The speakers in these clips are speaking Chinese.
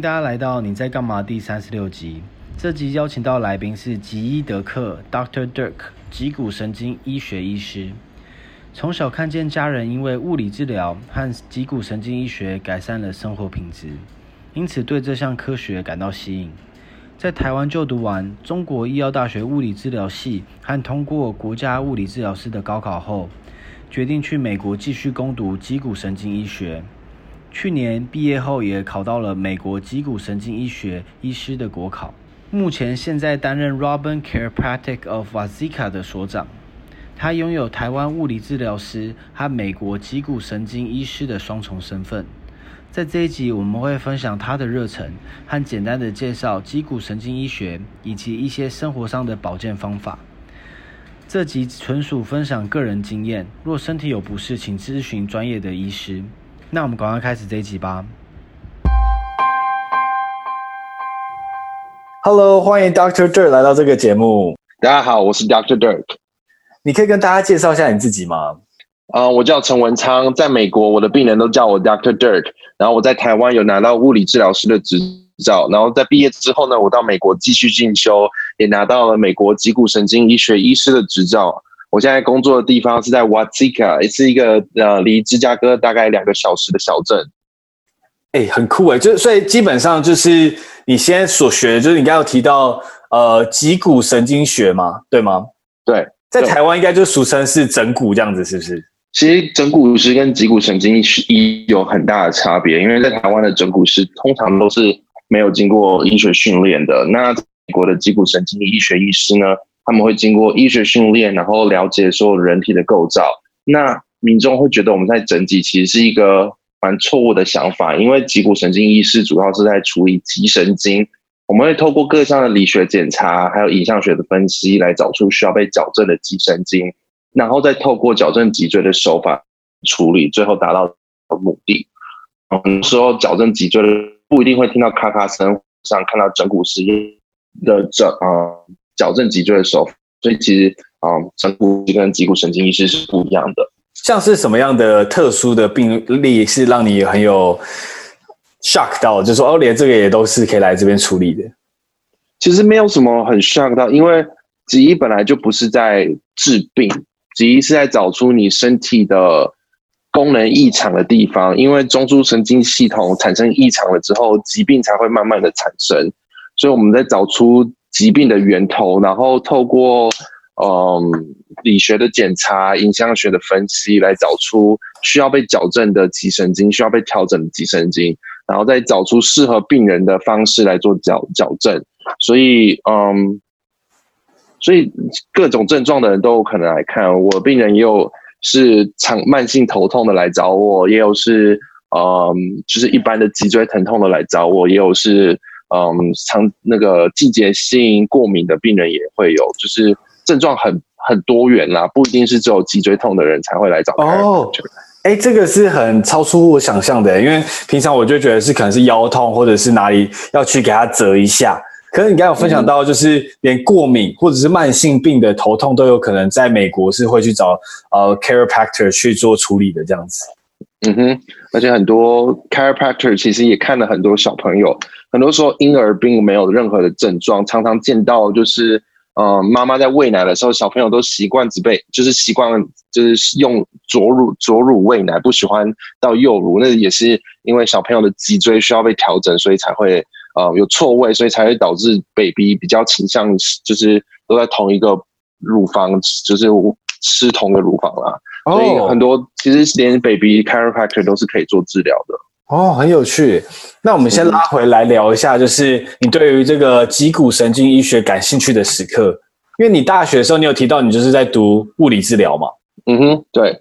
大家来到你在干嘛第三十六集。这集邀请到来宾是吉伊德克 Dr. Dirk，脊骨神经医学医师。从小看见家人因为物理治疗和脊骨神经医学改善了生活品质，因此对这项科学感到吸引。在台湾就读完中国医药大学物理治疗系和通过国家物理治疗师的高考后，决定去美国继续攻读脊骨神经医学。去年毕业后也考到了美国脊骨神经医学医师的国考。目前现在担任 Robin Chiropractic of Wazeeka 的所长，他拥有台湾物理治疗师和美国脊骨神经医师的双重身份。在这一集，我们会分享他的热忱和简单的介绍脊骨神经医学以及一些生活上的保健方法。这集纯属分享个人经验，若身体有不适，请咨询专业的医师。那我们赶快开始这一集吧。Hello，欢迎 Dr. Dirk 来到这个节目。大家好，我是 Doctor Dirk。你可以跟大家介绍一下你自己吗？啊、呃，我叫陈文昌，在美国，我的病人都叫我 Doctor Dirk。然后我在台湾有拿到物理治疗师的执照。然后在毕业之后呢，我到美国继续进修，也拿到了美国脊骨神经医学医师的执照。我现在工作的地方是在 Wazeeka，也是一个呃离芝加哥大概两个小时的小镇。哎、欸，很酷哎，就所以基本上就是你现在所学的，就是你刚刚有提到呃脊骨神经学嘛，对吗？对，在台湾应该就俗称是整骨这样子，是不是？其实整骨师跟脊骨神经医有很大的差别，因为在台湾的整骨师通常都是没有经过医学训练的，那美国的脊骨神经医学医师呢，他们会经过医学训练，然后了解所有人体的构造。那民众会觉得我们在整脊其实是一个。蛮错误的想法，因为脊骨神经医师主要是在处理脊神经，我们会透过各项的理学检查，还有影像学的分析，来找出需要被矫正的脊神经，然后再透过矫正脊椎的手法处理，最后达到目的。嗯，说矫正脊椎的不一定会听到咔咔声，上看到整骨师的整啊矫正脊椎的手法，所以其实啊整骨跟脊骨神经医师是不一样的。像是什么样的特殊的病例是让你很有 shock 到，就是说哦，连这个也都是可以来这边处理的。其实没有什么很 shock 到，因为脊医本来就不是在治病，脊医是在找出你身体的功能异常的地方。因为中枢神经系统产生异常了之后，疾病才会慢慢的产生。所以我们在找出疾病的源头，然后透过。嗯，理学的检查、影像学的分析，来找出需要被矫正的脊神经，需要被调整的脊神经，然后再找出适合病人的方式来做矫矫正。所以，嗯，所以各种症状的人都有可能来看我。病人也有是长慢性头痛的来找我，也有是嗯，就是一般的脊椎疼痛的来找我，也有是嗯，长那个季节性过敏的病人也会有，就是。症状很很多元啦，不一定是只有脊椎痛的人才会来找。哦，哎，这个是很超出我想象的，因为平常我就觉得是可能是腰痛，或者是哪里要去给他折一下。可是你刚刚有分享到，就是连过敏或者是慢性病的头痛都有可能在美国是会去找呃 chiropractor 去做处理的这样子。嗯哼，而且很多 chiropractor 其实也看了很多小朋友，很多时候婴儿并没有任何的症状，常常见到就是。呃，妈妈在喂奶的时候，小朋友都习惯只被，就是习惯就是用左乳左乳喂奶，不喜欢到右乳。那也是因为小朋友的脊椎需要被调整，所以才会呃有错位，所以才会导致 baby 比较倾向就是都在同一个乳房，就是吃同一个乳房啦。所以很多其实连 baby chiropractor 都是可以做治疗的。哦，很有趣。那我们先拉回来聊一下，就是你对于这个脊骨神经医学感兴趣的时刻。因为你大学的时候，你有提到你就是在读物理治疗嘛？嗯哼，对。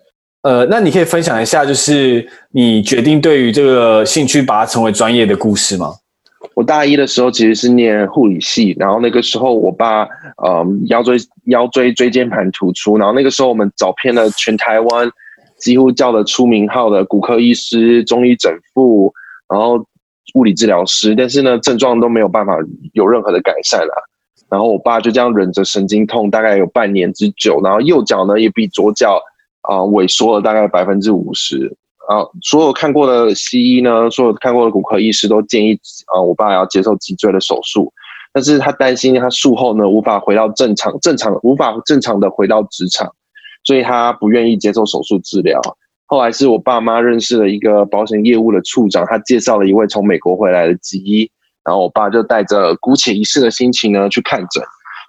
呃，那你可以分享一下，就是你决定对于这个兴趣把它成为专业的故事吗？我大一的时候其实是念护理系，然后那个时候我爸呃腰椎腰椎椎间盘突出，然后那个时候我们找遍了全台湾。几乎叫得出名号的骨科医师、中医整复，然后物理治疗师，但是呢，症状都没有办法有任何的改善啦。然后我爸就这样忍着神经痛，大概有半年之久。然后右脚呢，也比左脚啊、萎缩了大概百分之五十。啊，所有看过的西医呢，所有看过的骨科医师都建议啊，我爸要接受脊椎的手术，但是他担心他术后呢无法回到正常，正常无法正常的回到职场，所以他不愿意接受手术治疗。后来是我爸妈认识了一个保险业务的处长，他介绍了一位从美国回来的脊医，然后我爸就带着姑且一试的心情呢去看诊。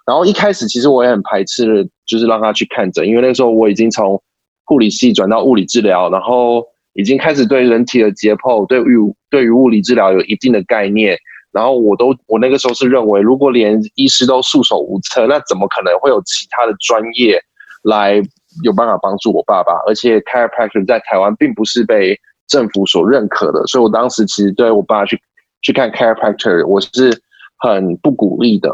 然后一开始其实我也很排斥，就是让他去看诊，因为那时候我已经从护理系转到物理治疗，然后已经开始对人体的解剖、对于对于物理治疗有一定的概念。然后我都我那个时候是认为，如果连医师都束手无策，那怎么可能会有其他的专业来？有办法帮助我爸爸，而且 chiropractor 在台湾并不是被政府所认可的，所以我当时其实对我爸去去看 chiropractor，我是很不鼓励的。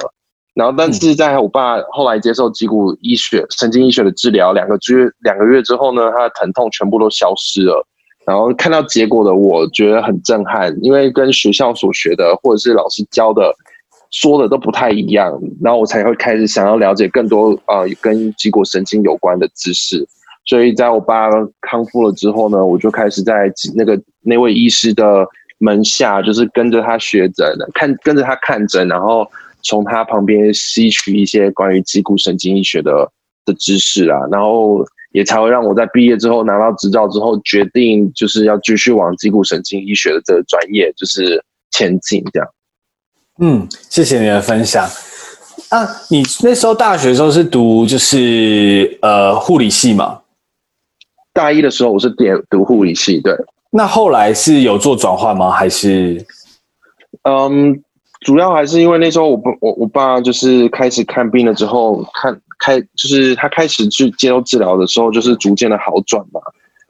然后，但是在我爸后来接受脊骨医学、神经医学的治疗，两个月两个月之后呢，他的疼痛全部都消失了。然后看到结果的，我觉得很震撼，因为跟学校所学的或者是老师教的。说的都不太一样，然后我才会开始想要了解更多、呃，跟脊骨神经有关的知识。所以在我爸康复了之后呢，我就开始在那个那位医师的门下，就是跟着他学诊，看跟着他看诊，然后从他旁边吸取一些关于脊骨神经医学的的知识啊，然后也才会让我在毕业之后拿到执照之后，决定就是要继续往脊骨神经医学的这个专业就是前进这样。嗯，谢谢你的分享。啊，你那时候大学的时候是读就是呃护理系嘛？大一的时候我是点读护理系，对。那后来是有做转换吗？还是？嗯，主要还是因为那时候我不我我爸就是开始看病了之后，看开就是他开始去接受治疗的时候，就是逐渐的好转嘛。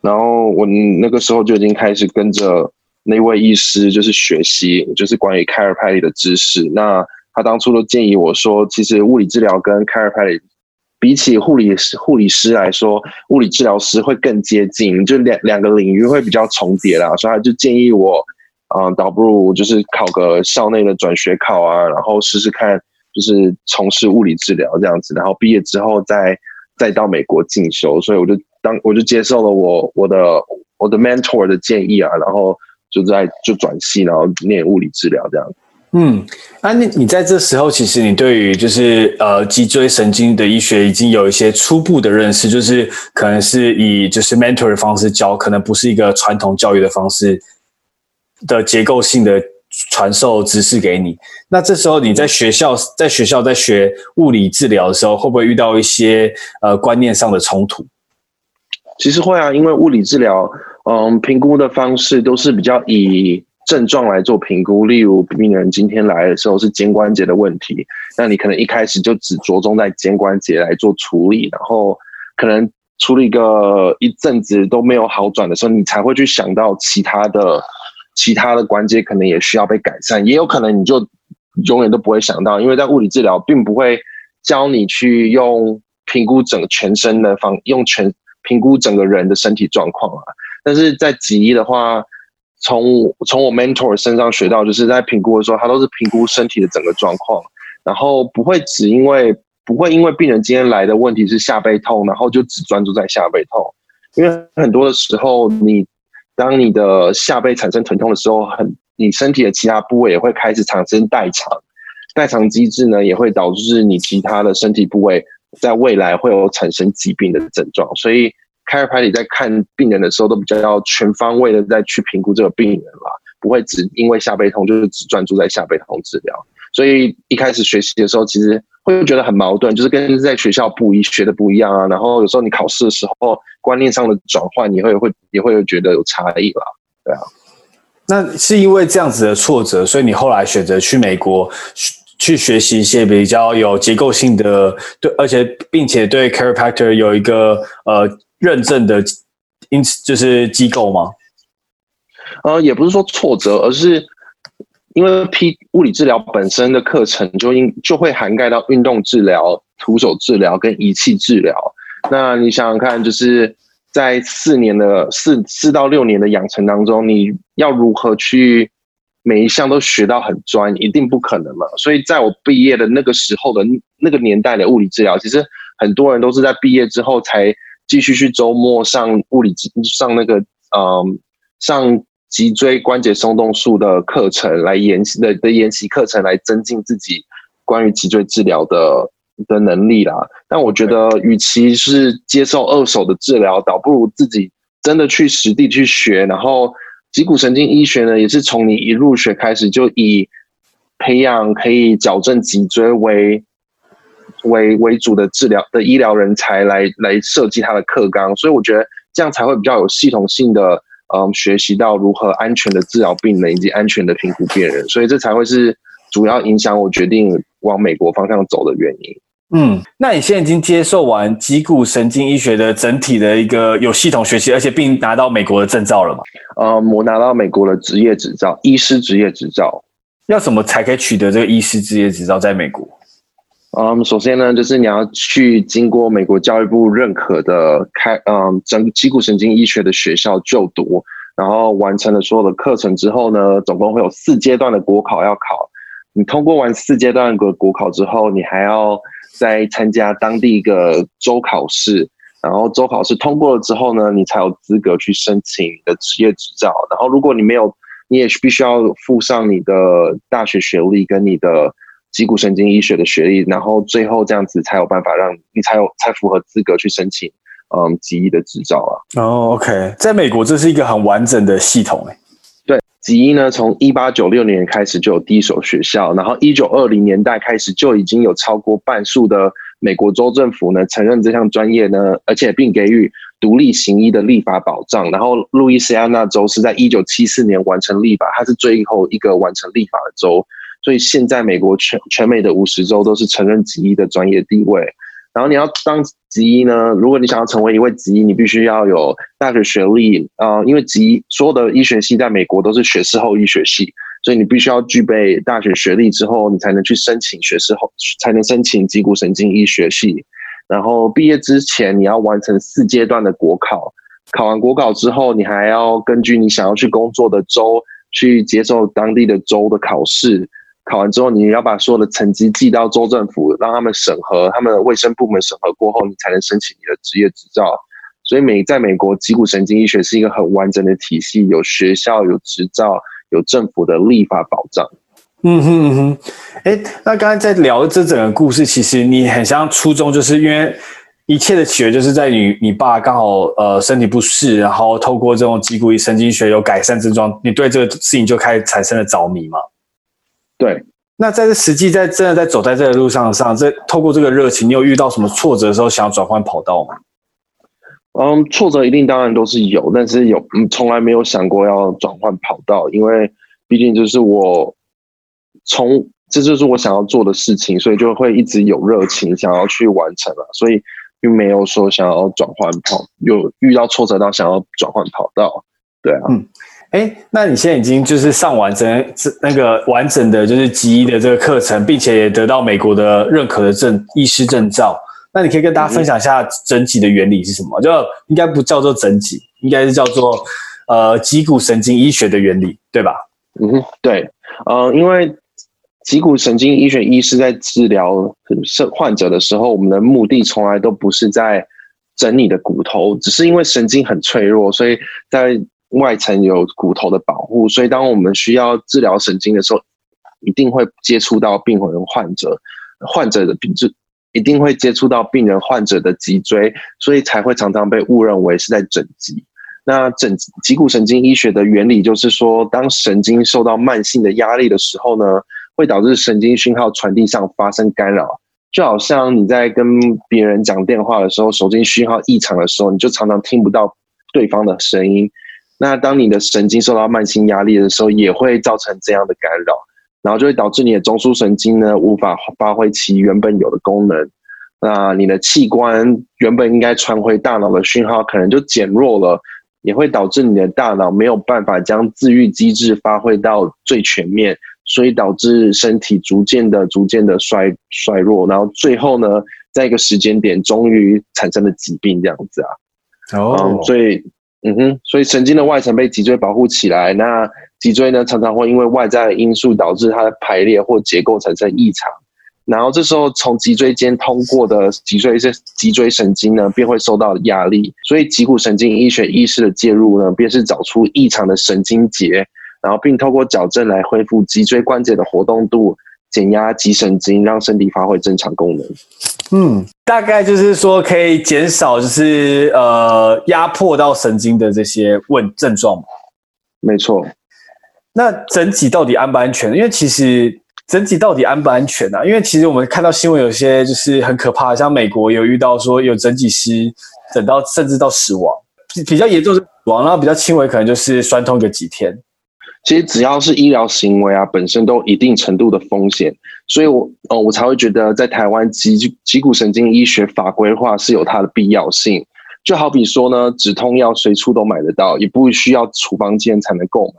然后我那个时候就已经开始跟着。那位医师就是学习，就是关于 chiropractic 的知识。那他当初都建议我说，其实物理治疗跟 chiropractic 比起护理师护理师来说，物理治疗师会更接近，就两两个领域会比较重叠啦。所以他就建议我，嗯，倒不如就是考个校内的转学考啊，然后试试看，就是从事物理治疗这样子，然后毕业之后再再到美国进修。所以我就当我就接受了我我的我的 mentor 的建议啊，然后。就在就转系，然后念物理治疗这样。嗯，那你你在这时候，其实你对于就是呃脊椎神经的医学已经有一些初步的认识，就是可能是以就是 mentor 的方式教，可能不是一个传统教育的方式的结构性的传授知识给你。那这时候你在学校在学校在学物理治疗的时候，会不会遇到一些呃观念上的冲突？其实会啊，因为物理治疗。嗯，评估的方式都是比较以症状来做评估，例如病人今天来的时候是肩关节的问题，那你可能一开始就只着重在肩关节来做处理，然后可能处理个一阵子都没有好转的时候，你才会去想到其他的其他的关节可能也需要被改善，也有可能你就永远都不会想到，因为在物理治疗并不会教你去用评估整个全身的方，用全评估整个人的身体状况啊。但是在脊医的话，从从我 mentor 身上学到，就是在评估的时候，他都是评估身体的整个状况，然后不会只因为不会因为病人今天来的问题是下背痛，然后就只专注在下背痛，因为很多的时候，你当你的下背产生疼痛的时候，很你身体的其他部位也会开始产生代偿，代偿机制呢也会导致你其他的身体部位在未来会有产生疾病的症状，所以。Chiropractic 在看病人的时候，都比较要全方位的再去评估这个病人啦，不会只因为下背痛就是只专注在下背痛治疗。所以一开始学习的时候，其实会觉得很矛盾，就是跟在学校不一学的不一样啊。然后有时候你考试的时候，观念上的转换，你会会也会觉得有差异啦。对啊，那是因为这样子的挫折，所以你后来选择去美国去学习一些比较有结构性的，对，而且并且对 Chiropractor 有一个呃。认证的，因此就是机构吗？呃，也不是说挫折，而是因为 P 物理治疗本身的课程就应就会涵盖到运动治疗、徒手治疗跟仪器治疗。那你想想看，就是在四年的四四到六年的养成当中，你要如何去每一项都学到很专，一定不可能嘛。所以在我毕业的那个时候的那个年代的物理治疗，其实很多人都是在毕业之后才。继续去周末上物理上那个嗯上脊椎关节松动术的课程来研习的的研习课程来增进自己关于脊椎治疗的的能力啦。但我觉得，与其是接受二手的治疗，倒不如自己真的去实地去学。然后，脊骨神经医学呢，也是从你一入学开始就以培养可以矫正脊椎为为为主的治疗的医疗人才来来设计他的课纲，所以我觉得这样才会比较有系统性的，嗯，学习到如何安全的治疗病人以及安全的评估病人，所以这才会是主要影响我决定往美国方向走的原因。嗯，那你现在已经接受完脊骨神经医学的整体的一个有系统学习，而且并拿到美国的证照了吗？嗯，我拿到美国的执业执照，医师执业执照。要怎么才可以取得这个医师执业执照？在美国？嗯，首先呢，就是你要去经过美国教育部认可的开，嗯，整脊骨神经医学的学校就读，然后完成了所有的课程之后呢，总共会有四阶段的国考要考。你通过完四阶段的国考之后，你还要再参加当地一个州考试，然后州考试通过了之后呢，你才有资格去申请你的职业执照。然后如果你没有，你也必须要附上你的大学学历跟你的脊骨神经医学的学历，然后最后这样子才有办法让你才有才符合资格去申请嗯脊医的执照啊。哦，OK，在美国这是一个很完整的系统诶。对，脊医呢，从一八九六年开始就有第一所学校，然后一九二零年代开始就已经有超过半数的美国州政府呢承认这项专业呢，而且并给予独立行医的立法保障。然后路易斯安那州是在一九七四年完成立法，它是最后一个完成立法的州。所以现在美国全全美的五十州都是承认脊医的专业地位。然后你要当脊医呢，如果你想要成为一位脊医，你必须要有大学学历啊、呃，因为脊医所有的医学系在美国都是学士后医学系，所以你必须要具备大学学历之后，你才能去申请学士后，才能申请脊骨神经医学系。然后毕业之前，你要完成四阶段的国考，考完国考之后，你还要根据你想要去工作的州去接受当地的州的考试。考完之后，你要把所有的成绩寄到州政府，让他们审核，他们的卫生部门审核过后，你才能申请你的职业执照。所以美在美国，脊骨神经医学是一个很完整的体系，有学校、有执照、有政府的立法保障。嗯哼嗯哼，哎，那刚才在聊这整个故事，其实你很像初衷，就是因为一切的起源就是在你你爸刚好呃身体不适，然后透过这种脊骨神经学有改善症状，你对这个事情就开始产生了着迷嘛。对，那在这实际在真的在走在这个路上上，这透过这个热情，你有遇到什么挫折的时候，想要转换跑道吗？嗯，挫折一定当然都是有，但是有嗯，从来没有想过要转换跑道，因为毕竟就是我从这就是我想要做的事情，所以就会一直有热情想要去完成了，所以并没有说想要转换跑，有遇到挫折到想要转换跑道，对啊。嗯哎，那你现在已经就是上完整那个完整的就是脊医的这个课程，并且也得到美国的认可的证医师证照。那你可以跟大家分享一下整脊的原理是什么？就应该不叫做整脊，应该是叫做呃脊骨神经医学的原理，对吧？嗯，对，呃，因为脊骨神经医学医师在治疗患者的时候，我们的目的从来都不是在整你的骨头，只是因为神经很脆弱，所以在外层有骨头的保护，所以当我们需要治疗神经的时候，一定会接触到病人患者，患者的病就一定会接触到病人患者的脊椎，所以才会常常被误认为是在整脊。那整脊骨神经医学的原理就是说，当神经受到慢性的压力的时候呢，会导致神经讯号传递上发生干扰，就好像你在跟别人讲电话的时候，手机讯号异常的时候，你就常常听不到对方的声音。那当你的神经受到慢性压力的时候，也会造成这样的干扰，然后就会导致你的中枢神经呢无法发挥其原本有的功能。那你的器官原本应该传回大脑的讯号可能就减弱了，也会导致你的大脑没有办法将自愈机制发挥到最全面，所以导致身体逐渐的、逐渐的衰衰弱，然后最后呢，在一个时间点终于产生了疾病这样子啊。哦、oh. 嗯，所以。嗯哼，所以神经的外层被脊椎保护起来，那脊椎呢常常会因为外在的因素导致它的排列或结构产生异常，然后这时候从脊椎间通过的脊椎是脊椎神经呢，便会受到压力，所以脊骨神经医学医师的介入呢，便是找出异常的神经节，然后并透过矫正来恢复脊椎关节的活动度，减压脊神经，让身体发挥正常功能。嗯，大概就是说可以减少就是呃压迫到神经的这些问症状。没错。那整脊到底安不安全？因为其实。整脊到底安不安全呢、啊？因为其实我们看到新闻，有些就是很可怕，像美国有遇到说有整脊师整到甚至到死亡，比较严重是死亡，然后比较轻微可能就是酸痛个几天。其实只要是医疗行为啊，本身都有一定程度的风险，所以我哦我才会觉得在台湾脊脊骨神经医学法规化是有它的必要性。就好比说呢，止痛药随处都买得到，也不需要处方箋才能购买。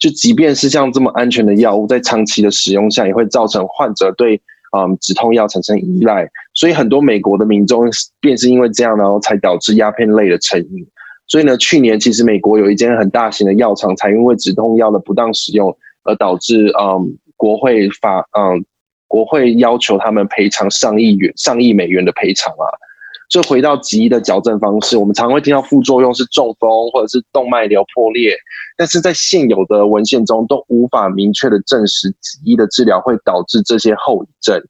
就即便是像这么安全的药物，在长期的使用下，也会造成患者对嗯止痛药产生依赖。所以很多美国的民众便是因为这样，然后才导致鸦片类的成瘾。所以呢，去年其实美国有一间很大型的药厂，才因为止痛药的不当使用，而导致嗯国会法嗯国会要求他们赔偿上亿元上亿美元的赔偿啊。就回到脊医的矫正方式，我们常会听到副作用是中风或者是动脉瘤破裂，但是在现有的文献中都无法明确的证实脊医的治疗会导致这些后遗症。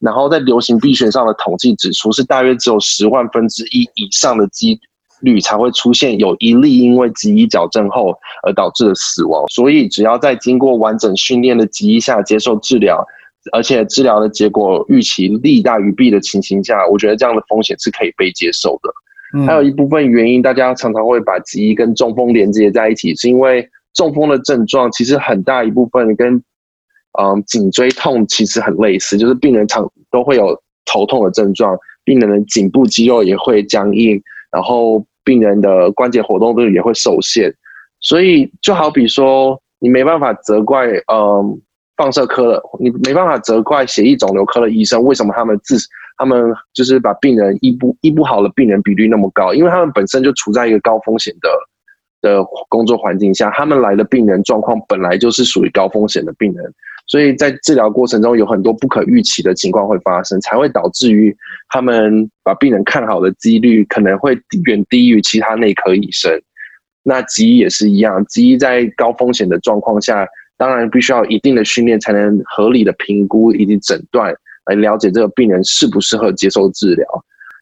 然后在流行病学上的统计指出，是大约只有十万分之一以上的几率才会出现有一例因为脊医矫正后而导致的死亡。所以只要在经过完整训练的脊医下接受治疗。而且治疗的结果预期利大于弊的情形下，我觉得这样的风险是可以被接受的。嗯、还有一部分原因，大家常常会把脊医跟中风连接在一起，是因为中风的症状其实很大一部分跟嗯颈椎痛其实很类似，就是病人常都会有头痛的症状，病人的颈部肌肉也会僵硬，然后病人的关节活动度也会受限。所以就好比说，你没办法责怪嗯。放射科的，你没办法责怪血液肿瘤科的医生，为什么他们自他们就是把病人医不医不好的病人比率那么高？因为他们本身就处在一个高风险的的工作环境下，他们来的病人状况本来就是属于高风险的病人，所以在治疗过程中有很多不可预期的情况会发生，才会导致于他们把病人看好的几率可能会远低于其他内科医生。那脊医也是一样，脊医在高风险的状况下。当然，必须要一定的训练，才能合理的评估以及诊断，来了解这个病人适不适合接受治疗。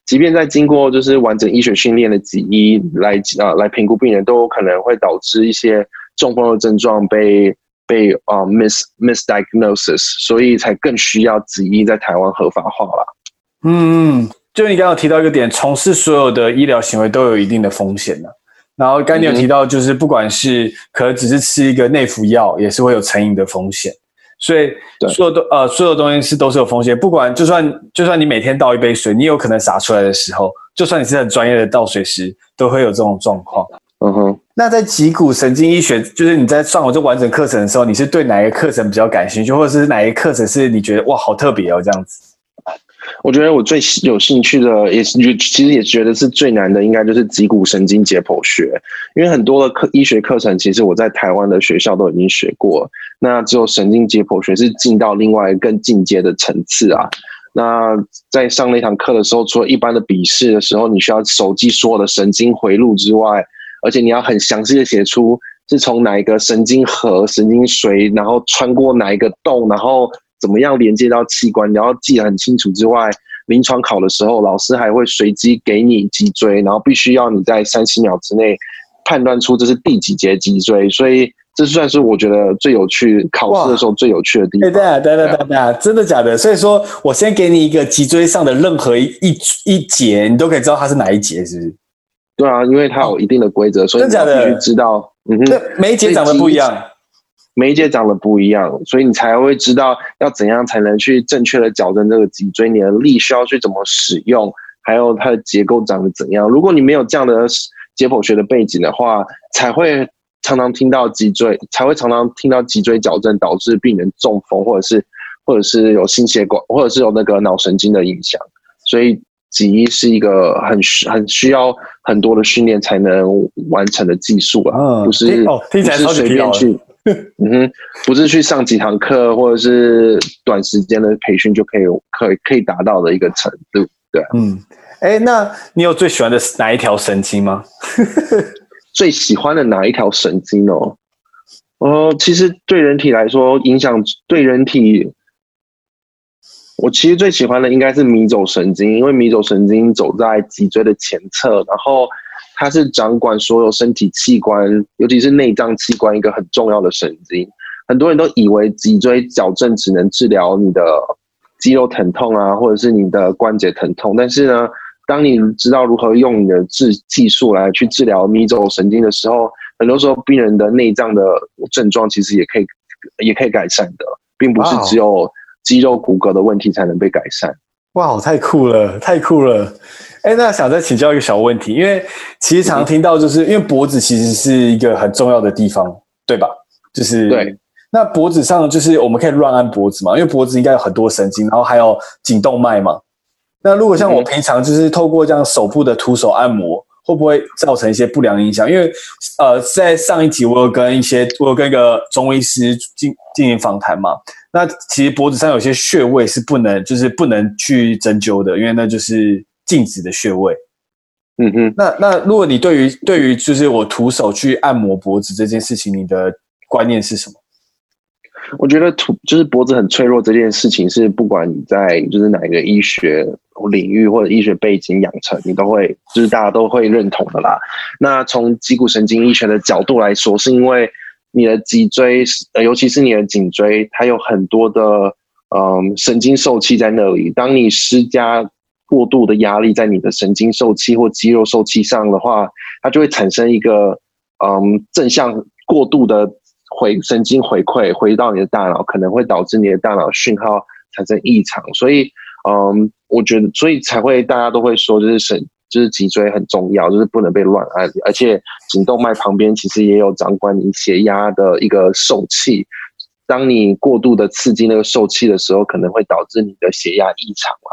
即便在经过就是完整医学训练的脊医来啊来评估病人，都有可能会导致一些中风的症状被被啊 mis misdiagnosis，所以才更需要脊医在台湾合法化了。嗯，就你刚刚提到一个点，从事所有的医疗行为都有一定的风险的。然后刚才你有提到，就是不管是可能只是吃一个内服药，也是会有成瘾的风险。所以所有的呃所有东西是都是有风险。不管就算就算你每天倒一杯水，你有可能洒出来的时候，就算你是很专业的倒水师，都会有这种状况。嗯哼。那在脊骨神经医学，就是你在上我这完整课程的时候，你是对哪一个课程比较感兴趣，或者是哪一个课程是你觉得哇好特别哦这样子？我觉得我最有兴趣的，也是其实也觉得是最难的，应该就是脊骨神经解剖学。因为很多的课医学课程，其实我在台湾的学校都已经学过。那只有神经解剖学是进到另外更进阶的层次啊。那在上那堂课的时候，除了一般的笔试的时候，你需要熟记所有的神经回路之外，而且你要很详细的写出是从哪一个神经核、神经髓，然后穿过哪一个洞，然后。怎么样连接到器官，你要记得很清楚之外，临床考的时候，老师还会随机给你脊椎，然后必须要你在三十秒之内判断出这是第几节脊椎，所以这算是我觉得最有趣，考试的时候最有趣的地方。对啊，对对对对啊，真的假的？所以说我先给你一个脊椎上的任何一一一节，你都可以知道它是哪一节，是不是？对啊，因为它有一定的规则，所以你必须知道。嗯哼，每一节长得不一样。每一节长得不一样，所以你才会知道要怎样才能去正确的矫正这个脊椎，你的力需要去怎么使用，还有它的结构长得怎样。如果你没有这样的解剖学的背景的话，才会常常听到脊椎，才会常常听到脊椎矫正导致病人中风，或者是或者是有心血管，或者是有那个脑神经的影响。所以脊医是一个很需很需要很多的训练才能完成的技术啊，不是哦，听起来超级随便去。嗯哼，不是去上几堂课或者是短时间的培训就可以可以可以达到的一个程度，对，嗯，哎、欸，那你有最喜欢的哪一条神经吗？最喜欢的哪一条神经哦？哦、呃，其实对人体来说，影响对人体，我其实最喜欢的应该是迷走神经，因为迷走神经走在脊椎的前侧，然后它是掌管所有身体器官，尤其是内脏器官一个很重要的神经。很多人都以为脊椎矫正只能治疗你的肌肉疼痛啊，或者是你的关节疼痛，但是呢，当你知道如何用你的治技术来去治疗迷走神经的时候，很多时候，病人的内脏的症状其实也可以，也可以改善的，并不是只有肌肉骨骼的问题才能被改善。哇，太酷了，太酷了！哎，那想再请教一个小问题，因为其实常听到，就是因为脖子其实是一个很重要的地方，对吧？就是对。那脖子上就是我们可以乱按脖子嘛，因为脖子应该有很多神经，然后还有颈动脉嘛。那如果像我平常就是透过这样手部的徒手按摩。会不会造成一些不良影响？因为，呃，在上一集我有跟一些，我有跟一个中医师进进行访谈嘛。那其实脖子上有些穴位是不能，就是不能去针灸的，因为那就是禁止的穴位。嗯哼。那那如果你对于对于就是我徒手去按摩脖子这件事情，你的观念是什么？我觉得徒就是脖子很脆弱这件事情，是不管你在就是哪一个医学领域或者医学背景养成，你都会就是大家都会认同的啦。那从脊骨神经医学的角度来说，是因为你的脊椎，尤其是你的颈椎，它有很多的嗯神经受器在那里。当你施加过度的压力在你的神经受器或肌肉受器上的话，它就会产生一个嗯正向过度的。回神经回馈回到你的大脑，可能会导致你的大脑讯号产生异常，所以，嗯，我觉得，所以才会大家都会说，就是神，就是脊椎很重要，就是不能被乱按，而且颈动脉旁边其实也有掌管你血压的一个受器，当你过度的刺激那个受器的时候，可能会导致你的血压异常啊。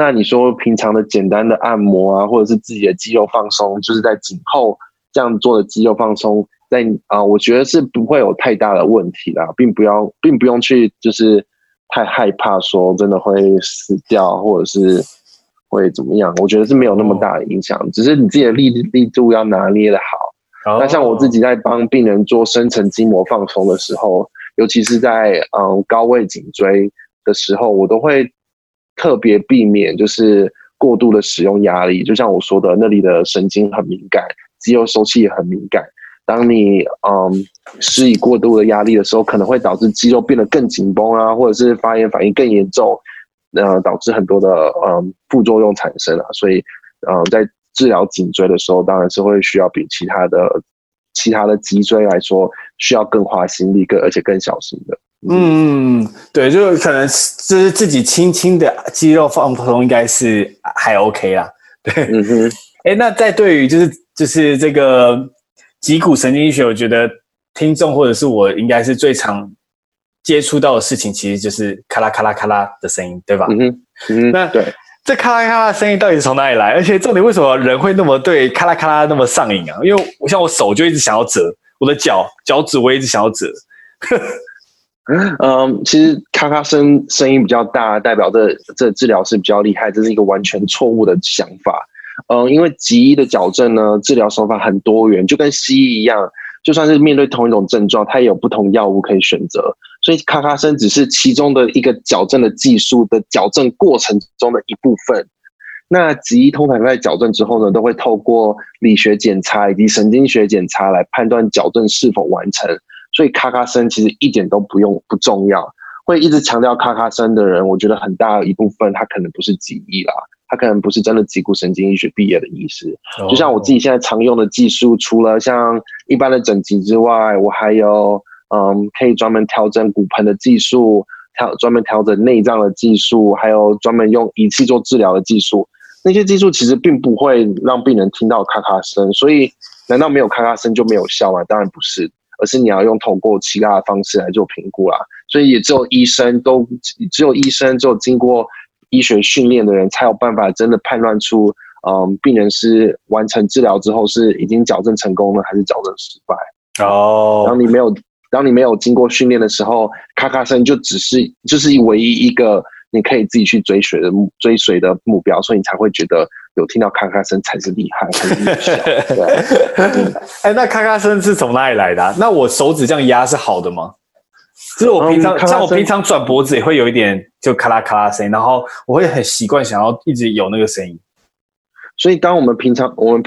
那你说平常的简单的按摩啊，或者是自己的肌肉放松，就是在颈后这样做的肌肉放松。在啊，我觉得是不会有太大的问题啦，并不要，并不用去就是太害怕说真的会死掉，或者是会怎么样。我觉得是没有那么大的影响，哦、只是你自己的力力度要拿捏的好。那、哦、像我自己在帮病人做深层筋膜放松的时候，尤其是在嗯高位颈椎的时候，我都会特别避免就是过度的使用压力。就像我说的，那里的神经很敏感，肌肉收气也很敏感。当你嗯施以过度的压力的时候，可能会导致肌肉变得更紧绷啊，或者是发炎反应更严重，呃，导致很多的嗯副作用产生啊。所以，嗯，在治疗颈椎的时候，当然是会需要比其他的其他的脊椎来说，需要更花心力，更而且更小心的。嗯，对，就是可能就是自己轻轻的肌肉放松，应该是还 OK 啦。对，嗯哼，哎、欸，那在对于就是就是这个。脊骨神经医学，我觉得听众或者是我应该是最常接触到的事情，其实就是咔啦咔啦咔啦的声音，对吧？嗯哼，嗯，那对，这咔啦咔啦的声音到底是从哪里来？而且重点，为什么人会那么对咔啦咔啦那么上瘾啊？因为我像我手就一直想要折，我的脚脚趾我也一直想要折。嗯，其实咔咔声声音比较大，代表这这治疗是比较厉害，这是一个完全错误的想法。嗯，因为脊医的矫正呢，治疗手法很多元，就跟西医一样，就算是面对同一种症状，它也有不同药物可以选择。所以咔咔声只是其中的一个矫正的技术的矫正过程中的一部分。那脊医通常在矫正之后呢，都会透过理学检查以及神经学检查来判断矫正是否完成。所以咔咔声其实一点都不用不重要。会一直强调咔咔声的人，我觉得很大一部分他可能不是脊医啦。他可能不是真的脊骨神经医学毕业的医师，就像我自己现在常用的技术，除了像一般的整脊之外，我还有嗯，可以专门调整骨盆的技术，调专门调整内脏的技术，还有专门用仪器做治疗的技术。那些技术其实并不会让病人听到咔咔声，所以难道没有咔咔声就没有效吗？当然不是，而是你要用透过其他的方式来做评估啦。所以也只有医生都，只有医生只有经过。医学训练的人才有办法真的判断出，嗯，病人是完成治疗之后是已经矫正成功了还是矫正失败。哦，然后你没有然后你没有经过训练的时候，咔咔声就只是就是唯一一个你可以自己去追随的目追随的目标，所以你才会觉得有听到咔咔声才是厉害，才是厉害。对，哎、欸，那咔咔声是从哪里来的、啊？那我手指这样压是好的吗？就是我平常、嗯、像我平常转脖子也会有一点就咔啦咔啦声音，然后我会很习惯想要一直有那个声音。所以当我们平常我们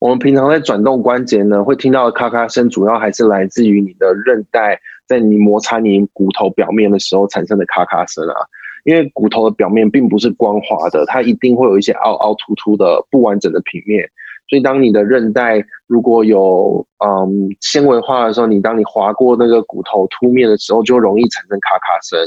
我们平常在转动关节呢，会听到的咔咔声，主要还是来自于你的韧带在你摩擦你骨头表面的时候产生的咔咔声啊。因为骨头的表面并不是光滑的，它一定会有一些凹凹凸凸的不完整的平面。所以，当你的韧带如果有嗯纤维化的时候，你当你划过那个骨头凸面的时候，就容易产生咔咔声。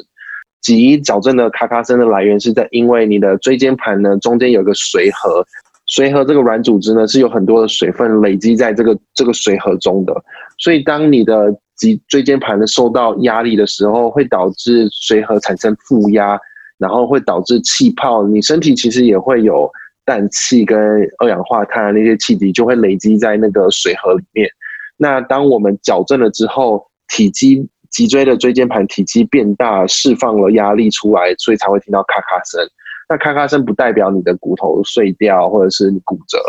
脊矫正的咔咔声的来源是在因为你的椎间盘呢中间有个髓核，髓核这个软组织呢是有很多的水分累积在这个这个髓核中的，所以当你的脊椎间盘呢受到压力的时候，会导致髓核产生负压，然后会导致气泡。你身体其实也会有。氮气跟二氧化碳那些气体就会累积在那个水盒里面。那当我们矫正了之后，体积脊椎的椎间盘体积变大，释放了压力出来，所以才会听到咔咔声。那咔咔声不代表你的骨头碎掉或者是你骨折，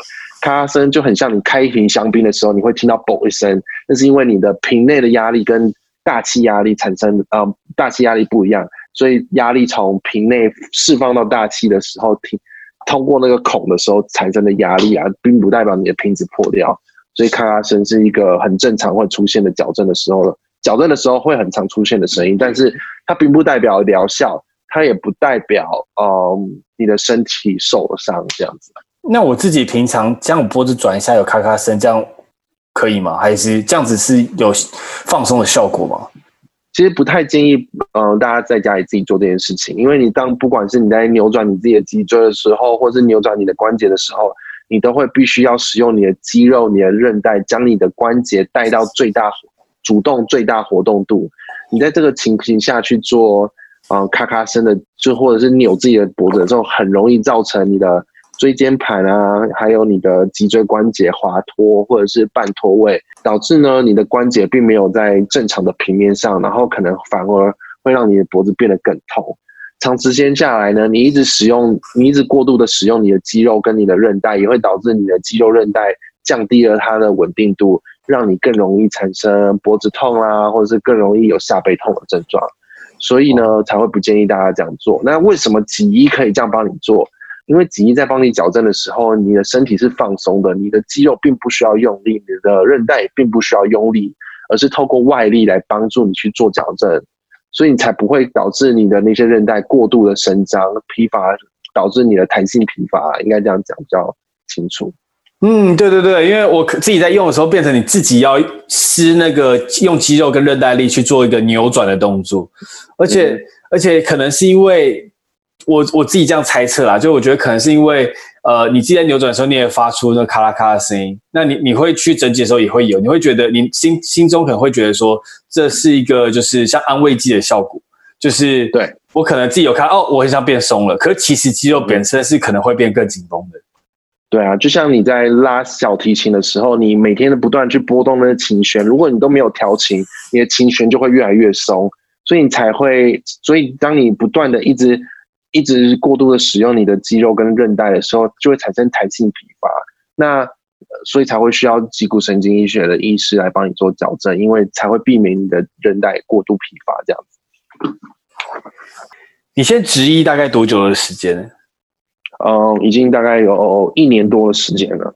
咔咔声就很像你开一瓶香槟的时候，你会听到嘣一声，那是因为你的瓶内的压力跟大气压力产生，呃，大气压力不一样，所以压力从瓶内释放到大气的时候听。通过那个孔的时候产生的压力啊，并不代表你的瓶子破掉，所以咔咔声是一个很正常会出现的矫正的时候。矫正的时候会很常出现的声音，但是它并不代表疗效，它也不代表嗯你的身体受了伤这样子。那我自己平常将我脖子转一下有咔咔声，这样可以吗？还是这样子是有放松的效果吗？其实不太建议，嗯、大家在家里自己做这件事情，因为你当不管是你在扭转你自己的脊椎的时候，或是扭转你的关节的时候，你都会必须要使用你的肌肉、你的韧带，将你的关节带到最大主动、最大活动度。你在这个情形下去做，嗯、咔咔声的，就或者是扭自己的脖子这种，很容易造成你的。椎间盘啊，还有你的脊椎关节滑脱或者是半脱位，导致呢你的关节并没有在正常的平面上，然后可能反而会让你的脖子变得更痛。长时间下来呢，你一直使用，你一直过度的使用你的肌肉跟你的韧带，也会导致你的肌肉韧带降低了它的稳定度，让你更容易产生脖子痛啊，或者是更容易有下背痛的症状。所以呢，才会不建议大家这样做。那为什么脊医可以这样帮你做？因为脊医在帮你矫正的时候，你的身体是放松的，你的肌肉并不需要用力，你的韧带也并不需要用力，而是透过外力来帮助你去做矫正，所以你才不会导致你的那些韧带过度的伸张、疲乏，导致你的弹性疲乏。应该这样讲比较清楚。嗯，对对对，因为我自己在用的时候，变成你自己要施那个用肌肉跟韧带力去做一个扭转的动作，而且、嗯、而且可能是因为。我我自己这样猜测啦，就我觉得可能是因为，呃，你自己在扭转的时候，你也发出那咔啦咔的声音，那你你会去整体的时候也会有，你会觉得你心心中可能会觉得说，这是一个就是像安慰剂的效果，就是对我可能自己有看哦，我很像变松了，可是其实肌肉本身是可能会变更紧绷的。对啊，就像你在拉小提琴的时候，你每天都不断去拨动那个琴弦，如果你都没有调琴，你的琴弦就会越来越松，所以你才会，所以当你不断的一直。一直过度的使用你的肌肉跟韧带的时候，就会产生弹性疲乏。那所以才会需要脊骨神经医学的医师来帮你做矫正，因为才会避免你的韧带过度疲乏这样子。你现在执医大概多久的时间？嗯，已经大概有一年多的时间了。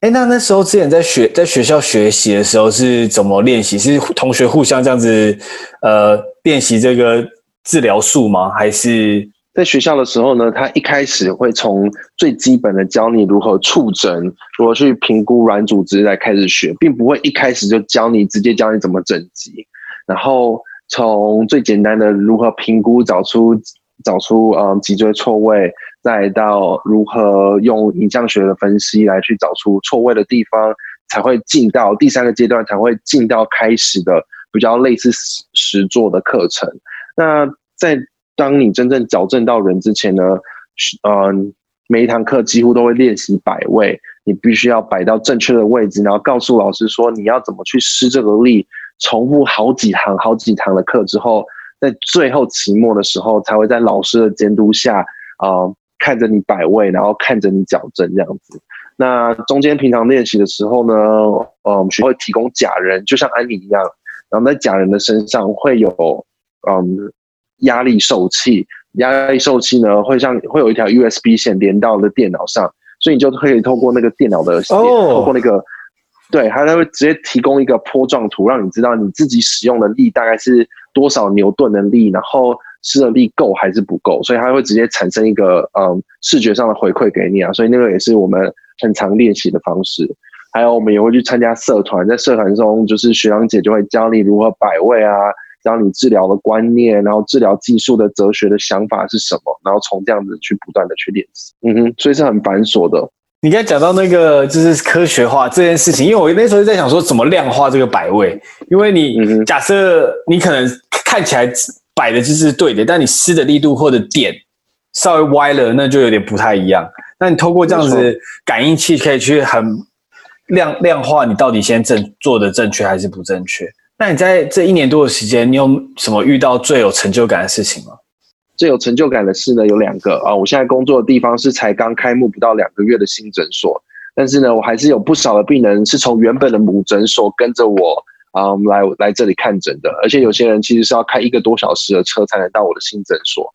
哎，那那时候之前在学在学校学习的时候是怎么练习？是同学互相这样子呃练习这个治疗术吗？还是？在学校的时候呢，他一开始会从最基本的教你如何触诊，如何去评估软组织来开始学，并不会一开始就教你直接教你怎么整脊。然后从最简单的如何评估找出找出嗯脊椎错位，再到如何用影像学的分析来去找出错位的地方，才会进到第三个阶段，才会进到开始的比较类似实作的课程。那在当你真正矫正到人之前呢，嗯，每一堂课几乎都会练习摆位，你必须要摆到正确的位置，然后告诉老师说你要怎么去施这个力，重复好几堂好几堂的课之后，在最后期末的时候，才会在老师的监督下，啊、看着你摆位，然后看着你矫正这样子。那中间平常练习的时候呢，呃，我们学会提供假人，就像安妮一样，然后在假人的身上会有，嗯，压力受器，压力受器呢会像会有一条 USB 线连到的电脑上，所以你就可以透过那个电脑的，oh. 透过那个，对，它会直接提供一个坡状图，让你知道你自己使用的力大概是多少牛顿的力，然后施的力够还是不够，所以它会直接产生一个，嗯，视觉上的回馈给你啊，所以那个也是我们。很常练习的方式，还有我们也会去参加社团，在社团中，就是学长姐就会教你如何摆位啊，教你治疗的观念，然后治疗技术的哲学的想法是什么，然后从这样子去不断的去练习。嗯哼，所以是很繁琐的。你刚才讲到那个就是科学化这件事情，因为我那时候在想说怎么量化这个摆位，因为你假设你可能看起来摆的就是对的，但你施的力度或者点稍微歪了，那就有点不太一样。那你透过这样子感应器，可以去很量量化你到底现在正做的正确还是不正确？那你在这一年多的时间，你有什么遇到最有成就感的事情吗？最有成就感的事呢，有两个啊。我现在工作的地方是才刚开幕不到两个月的新诊所，但是呢，我还是有不少的病人是从原本的母诊所跟着我啊来来这里看诊的，而且有些人其实是要开一个多小时的车才能到我的新诊所。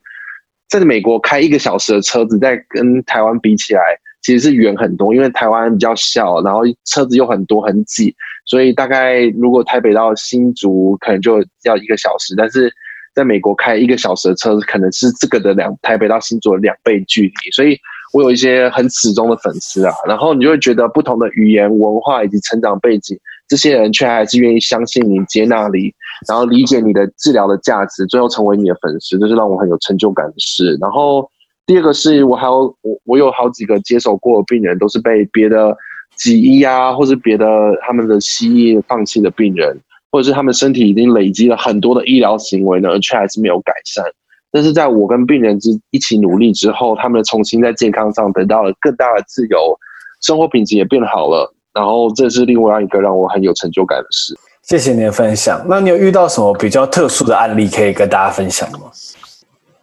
在美国开一个小时的车子，在跟台湾比起来，其实是远很多。因为台湾比较小，然后车子又很多很挤，所以大概如果台北到新竹，可能就要一个小时。但是在美国开一个小时的车，可能是这个的两台北到新竹的两倍距离。所以我有一些很死忠的粉丝啊，然后你就会觉得不同的语言文化以及成长背景。这些人却还是愿意相信你、接纳你，然后理解你的治疗的价值，最后成为你的粉丝，这是让我很有成就感的事。然后第二个是我还有我我有好几个接手过的病人，都是被别的脊医啊，或是别的他们的西医放弃的病人，或者是他们身体已经累积了很多的医疗行为呢，却还是没有改善。但是在我跟病人之一起努力之后，他们重新在健康上得到了更大的自由，生活品质也变好了。然后这是另外一个让我很有成就感的事。谢谢你的分享。那你有遇到什么比较特殊的案例可以跟大家分享吗？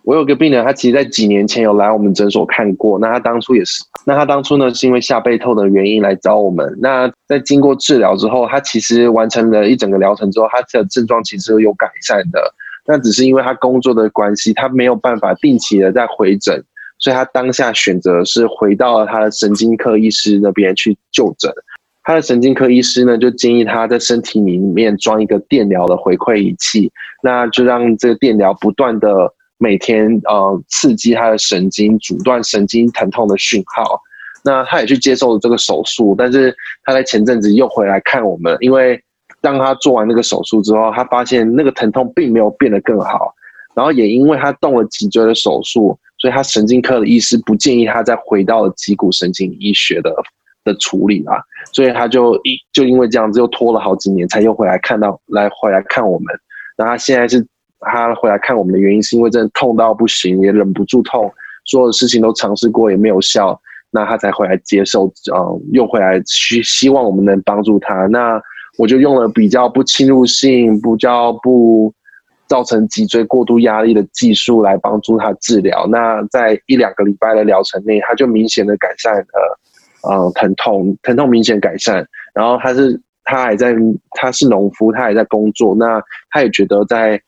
我有个病人，他其实在几年前有来我们诊所看过。那他当初也是，那他当初呢是因为下背痛的原因来找我们。那在经过治疗之后，他其实完成了一整个疗程之后，他的症状其实有改善的。那只是因为他工作的关系，他没有办法定期的再回诊。所以他当下选择是回到了他的神经科医师那边去就诊。他的神经科医师呢，就建议他在身体里面装一个电疗的回馈仪器，那就让这个电疗不断的每天呃刺激他的神经，阻断神经疼痛的讯号。那他也去接受了这个手术，但是他在前阵子又回来看我们，因为当他做完那个手术之后，他发现那个疼痛并没有变得更好，然后也因为他动了脊椎的手术，所以他神经科的医师不建议他再回到脊骨神经医学的。的处理啊，所以他就一就因为这样子又拖了好几年，才又回来看到来回来看我们。那他现在是他回来看我们的原因，是因为真的痛到不行，也忍不住痛，所有的事情都尝试过也没有效，那他才回来接受，嗯，又回来希希望我们能帮助他。那我就用了比较不侵入性、不叫不造成脊椎过度压力的技术来帮助他治疗。那在一两个礼拜的疗程内，他就明显的改善了。呃，疼痛，疼痛明显改善。然后他是，他还在，他是农夫，他还在工作。那他也觉得在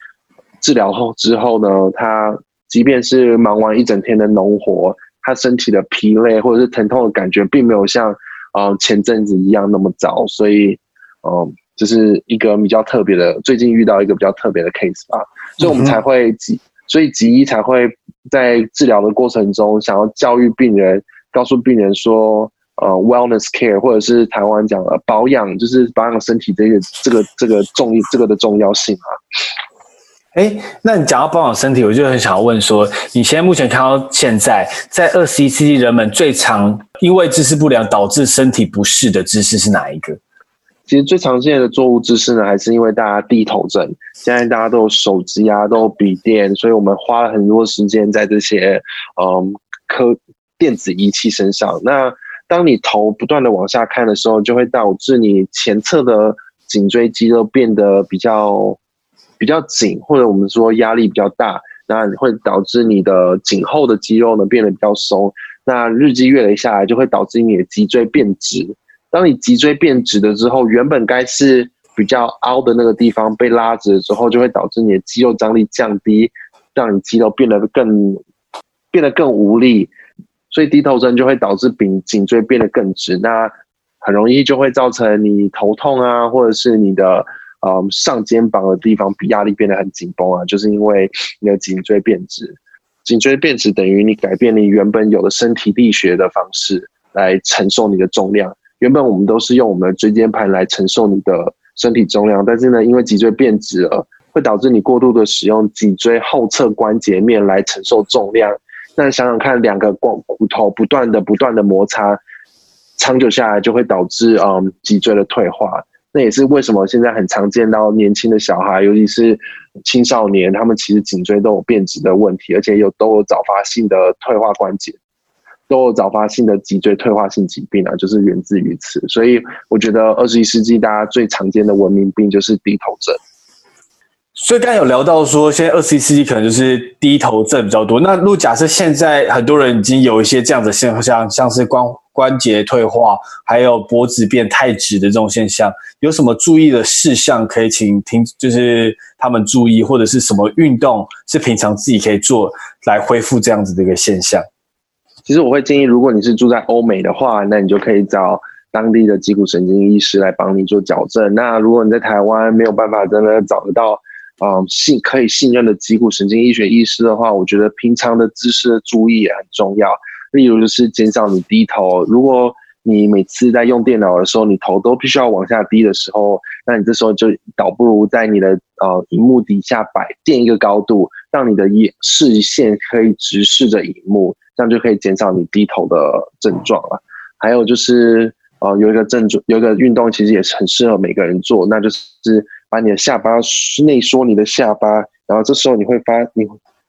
治疗后之后呢，他即便是忙完一整天的农活，他身体的疲累或者是疼痛的感觉，并没有像呃前阵子一样那么早。所以，嗯、就是一个比较特别的，最近遇到一个比较特别的 case 吧。所以我们才会急，所以急医才会在治疗的过程中，想要教育病人，告诉病人说。呃，wellness care，或者是台湾讲的保养，就是保养身体这个这个这个重这个的重要性啊。哎，那你讲到保养身体，我就很想要问说，你现在目前看到现在在二十一世纪人们最常因为姿势不良导致身体不适的姿势是哪一个？其实最常见的坐卧姿势呢，还是因为大家低头症。现在大家都有手机啊，都有笔电，所以我们花了很多时间在这些嗯科电子仪器身上。那当你头不断的往下看的时候，就会导致你前侧的颈椎肌肉变得比较比较紧，或者我们说压力比较大，那会导致你的颈后的肌肉呢变得比较松。那日积月累下来，就会导致你的脊椎变直。当你脊椎变直了之后，原本该是比较凹的那个地方被拉直了之后，就会导致你的肌肉张力降低，让你肌肉变得更变得更无力。所以低头症就会导致颈颈椎变得更直，那很容易就会造成你头痛啊，或者是你的嗯上肩膀的地方压力变得很紧绷啊，就是因为你的颈椎变直。颈椎变直等于你改变你原本有的身体力学的方式来承受你的重量。原本我们都是用我们的椎间盘来承受你的身体重量，但是呢，因为脊椎变直了，会导致你过度的使用脊椎后侧关节面来承受重量。那想想看，两个骨骨头不断的不断的摩擦，长久下来就会导致嗯脊椎的退化。那也是为什么现在很常见到年轻的小孩，尤其是青少年，他们其实颈椎都有变直的问题，而且有都有早发性的退化关节，都有早发性的脊椎退化性疾病啊，就是源自于此。所以我觉得二十一世纪大家最常见的文明病就是低头症。所以刚才有聊到说，现在二十一世纪可能就是低头症比较多。那如果假设现在很多人已经有一些这样的现象，像是关关节退化，还有脖子变太直的这种现象，有什么注意的事项可以请听，就是他们注意，或者是什么运动是平常自己可以做来恢复这样子的一个现象？其实我会建议，如果你是住在欧美的话，那你就可以找当地的脊骨神经医师来帮你做矫正。那如果你在台湾没有办法真的找得到，嗯，信可以信任的脊骨神经医学医师的话，我觉得平常的姿势的注意也很重要。例如，就是减少你低头。如果你每次在用电脑的时候，你头都必须要往下低的时候，那你这时候就倒不如在你的呃荧幕底下摆垫一个高度，让你的眼视线可以直视着荧幕，这样就可以减少你低头的症状了。还有就是呃有一个症状，有一个运动其实也是很适合每个人做，那就是。把你的下巴内缩，你的下巴，然后这时候你会发，你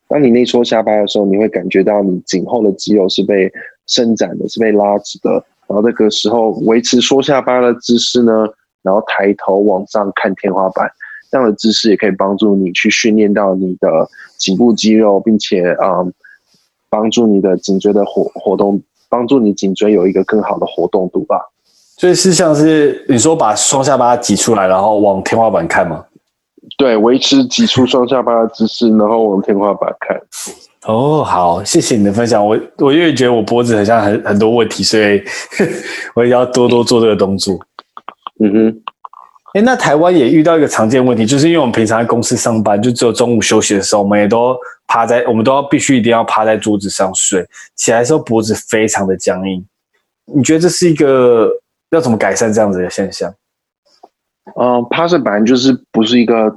当你内缩下巴的时候，你会感觉到你颈后的肌肉是被伸展的，是被拉直的。然后这个时候维持缩下巴的姿势呢，然后抬头往上看天花板，这样的姿势也可以帮助你去训练到你的颈部肌肉，并且啊，帮助你的颈椎的活活动，帮助你颈椎有一个更好的活动度吧。所以是像是你说把双下巴挤出来，然后往天花板看吗？对，维持挤出双下巴的姿势，然后往天花板看。哦，好，谢谢你的分享。我我因为觉得我脖子很像很很多问题，所以 我也要多多做这个动作。嗯哼。哎，那台湾也遇到一个常见问题，就是因为我们平常在公司上班，就只有中午休息的时候，我们也都趴在，我们都要必须一定要趴在桌子上睡，起来的时候脖子非常的僵硬。你觉得这是一个？要怎么改善这样子的现象？嗯，趴睡本来就是不是一个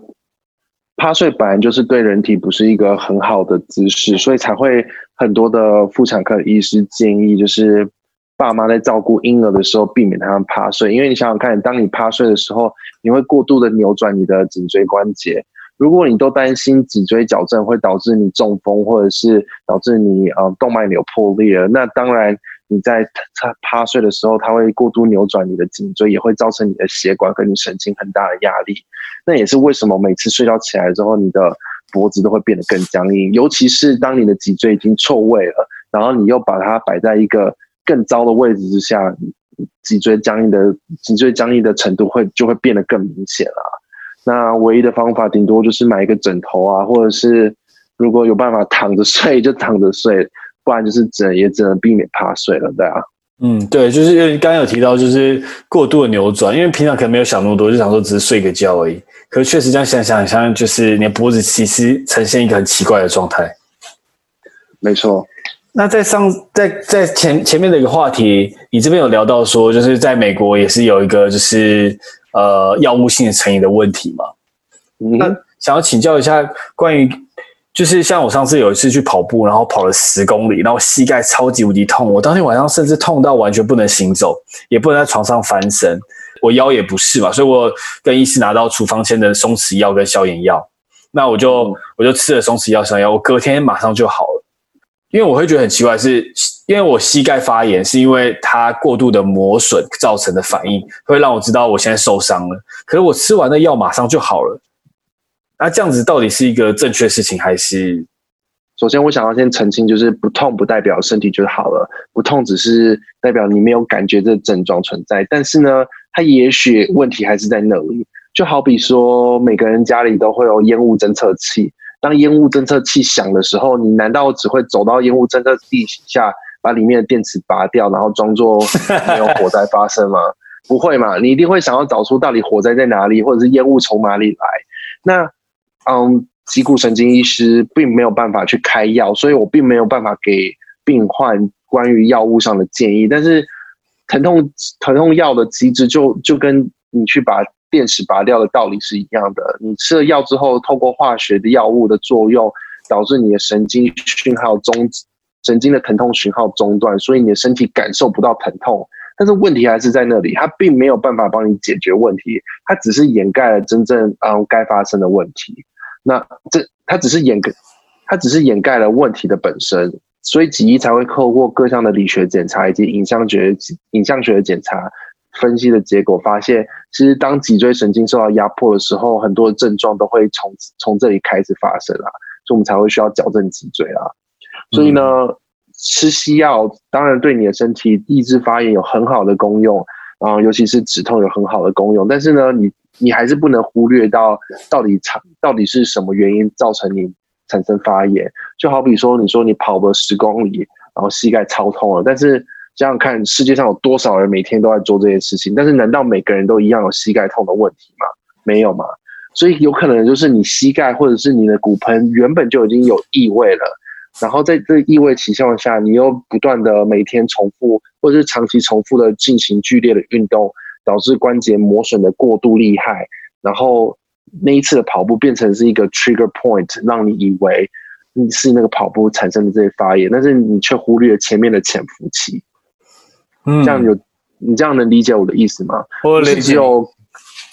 趴睡本来就是对人体不是一个很好的姿势，所以才会很多的妇产科医师建议，就是爸妈在照顾婴儿的时候避免他们趴睡，因为你想想看，当你趴睡的时候，你会过度的扭转你的颈椎关节，如果你都担心脊椎矫正会导致你中风，或者是导致你呃动脉瘤破裂了，那当然。你在趴趴睡的时候，它会过度扭转你的颈椎，也会造成你的血管跟你神经很大的压力。那也是为什么每次睡觉起来之后，你的脖子都会变得更僵硬。尤其是当你的脊椎已经错位了，然后你又把它摆在一个更糟的位置之下，脊椎僵硬的脊椎僵硬的程度会就会变得更明显了。那唯一的方法，顶多就是买一个枕头啊，或者是如果有办法躺着睡，就躺着睡。不然就是只能也只能避免趴睡了，对啊。嗯，对，就是因为刚刚有提到，就是过度的扭转，因为平常可能没有想那么多，就想说只是睡个觉而已。可是确实这样想想，好像就是你的脖子其实呈现一个很奇怪的状态。没错。那在上在在前前面的一个话题，你这边有聊到说，就是在美国也是有一个就是呃药物性的成瘾的问题嘛。嗯。那想要请教一下关于。就是像我上次有一次去跑步，然后跑了十公里，然后膝盖超级无敌痛，我当天晚上甚至痛到完全不能行走，也不能在床上翻身，我腰也不是嘛，所以我跟医师拿到处方签的松弛药跟消炎药，那我就我就吃了松弛药、消炎药，我隔天马上就好了。因为我会觉得很奇怪是，是因为我膝盖发炎，是因为它过度的磨损造成的反应，会让我知道我现在受伤了。可是我吃完那药马上就好了，那这样子到底是一个正确事情还是？首先，我想要先澄清，就是不痛不代表身体就好了，不痛只是代表你没有感觉这症状存在。但是呢，它也许问题还是在那里。就好比说，每个人家里都会有烟雾侦测器，当烟雾侦测器响的时候，你难道只会走到烟雾侦测器底下，把里面的电池拔掉，然后装作 没有火灾发生吗？不会嘛？你一定会想要找出到底火灾在哪里，或者是烟雾从哪里来。那，嗯。脊骨神经医师并没有办法去开药，所以我并没有办法给病患关于药物上的建议。但是疼痛疼痛药的机制就就跟你去把电池拔掉的道理是一样的。你吃了药之后，透过化学的药物的作用，导致你的神经讯号中神经的疼痛讯号中断，所以你的身体感受不到疼痛。但是问题还是在那里，它并没有办法帮你解决问题，它只是掩盖了真正嗯该发生的问题。那这它只是掩盖，它只是掩盖了问题的本身，所以脊医才会透过各项的理学检查以及影像学、影像学的检查分析的结果，发现其实当脊椎神经受到压迫的时候，很多的症状都会从从这里开始发生啊，所以我们才会需要矫正脊椎啊。所以呢，嗯、吃西药当然对你的身体抑制发炎有很好的功用，啊，尤其是止痛有很好的功用，但是呢，你。你还是不能忽略到到底长到底是什么原因造成你产生发炎，就好比说你说你跑了十公里，然后膝盖超痛了，但是想想看世界上有多少人每天都在做这件事情，但是难道每个人都一样有膝盖痛的问题吗？没有嘛，所以有可能就是你膝盖或者是你的骨盆原本就已经有异味了，然后在这异味情况下，你又不断的每天重复或者是长期重复的进行剧烈的运动。导致关节磨损的过度厉害，然后那一次的跑步变成是一个 trigger point，让你以为你是那个跑步产生的这些发炎，但是你却忽略前面的潜伏期。嗯，这样有你这样能理解我的意思吗？我理解只有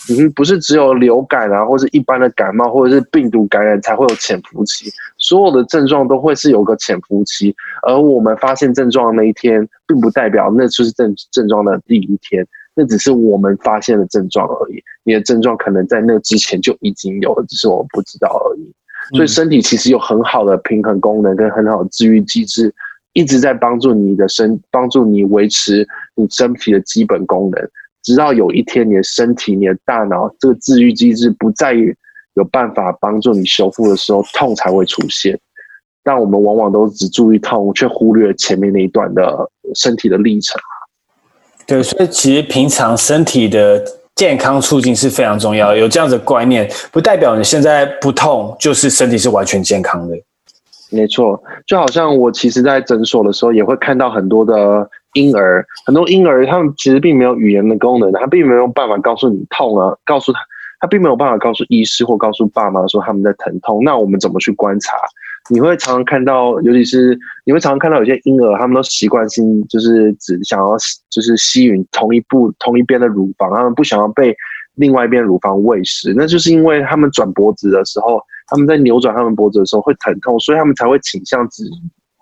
嗯，不是只有流感啊，或是一般的感冒，或者是病毒感染才会有潜伏期，所有的症状都会是有个潜伏期，而我们发现症状的那一天，并不代表那就是症症状的第一天。那只是我们发现的症状而已，你的症状可能在那之前就已经有了，只是我们不知道而已。所以身体其实有很好的平衡功能跟很好的治愈机制，一直在帮助你的身，帮助你维持你身体的基本功能。直到有一天，你的身体、你的大脑这个治愈机制不再有办法帮助你修复的时候，痛才会出现。但我们往往都只注意痛，却忽略前面那一段的身体的历程。对，所以其实平常身体的健康促进是非常重要。有这样子的观念，不代表你现在不痛就是身体是完全健康的。没错，就好像我其实，在诊所的时候也会看到很多的婴儿，很多婴儿他们其实并没有语言的功能，他并没有办法告诉你痛啊，告诉他，他并没有办法告诉医师或告诉爸妈说他们在疼痛。那我们怎么去观察？你会常常看到，尤其是你会常常看到有些婴儿，他们都习惯性就是只想要就是吸吮同一部同一边的乳房，他们不想要被另外一边乳房喂食，那就是因为他们转脖子的时候，他们在扭转他们脖子的时候会疼痛，所以他们才会倾向只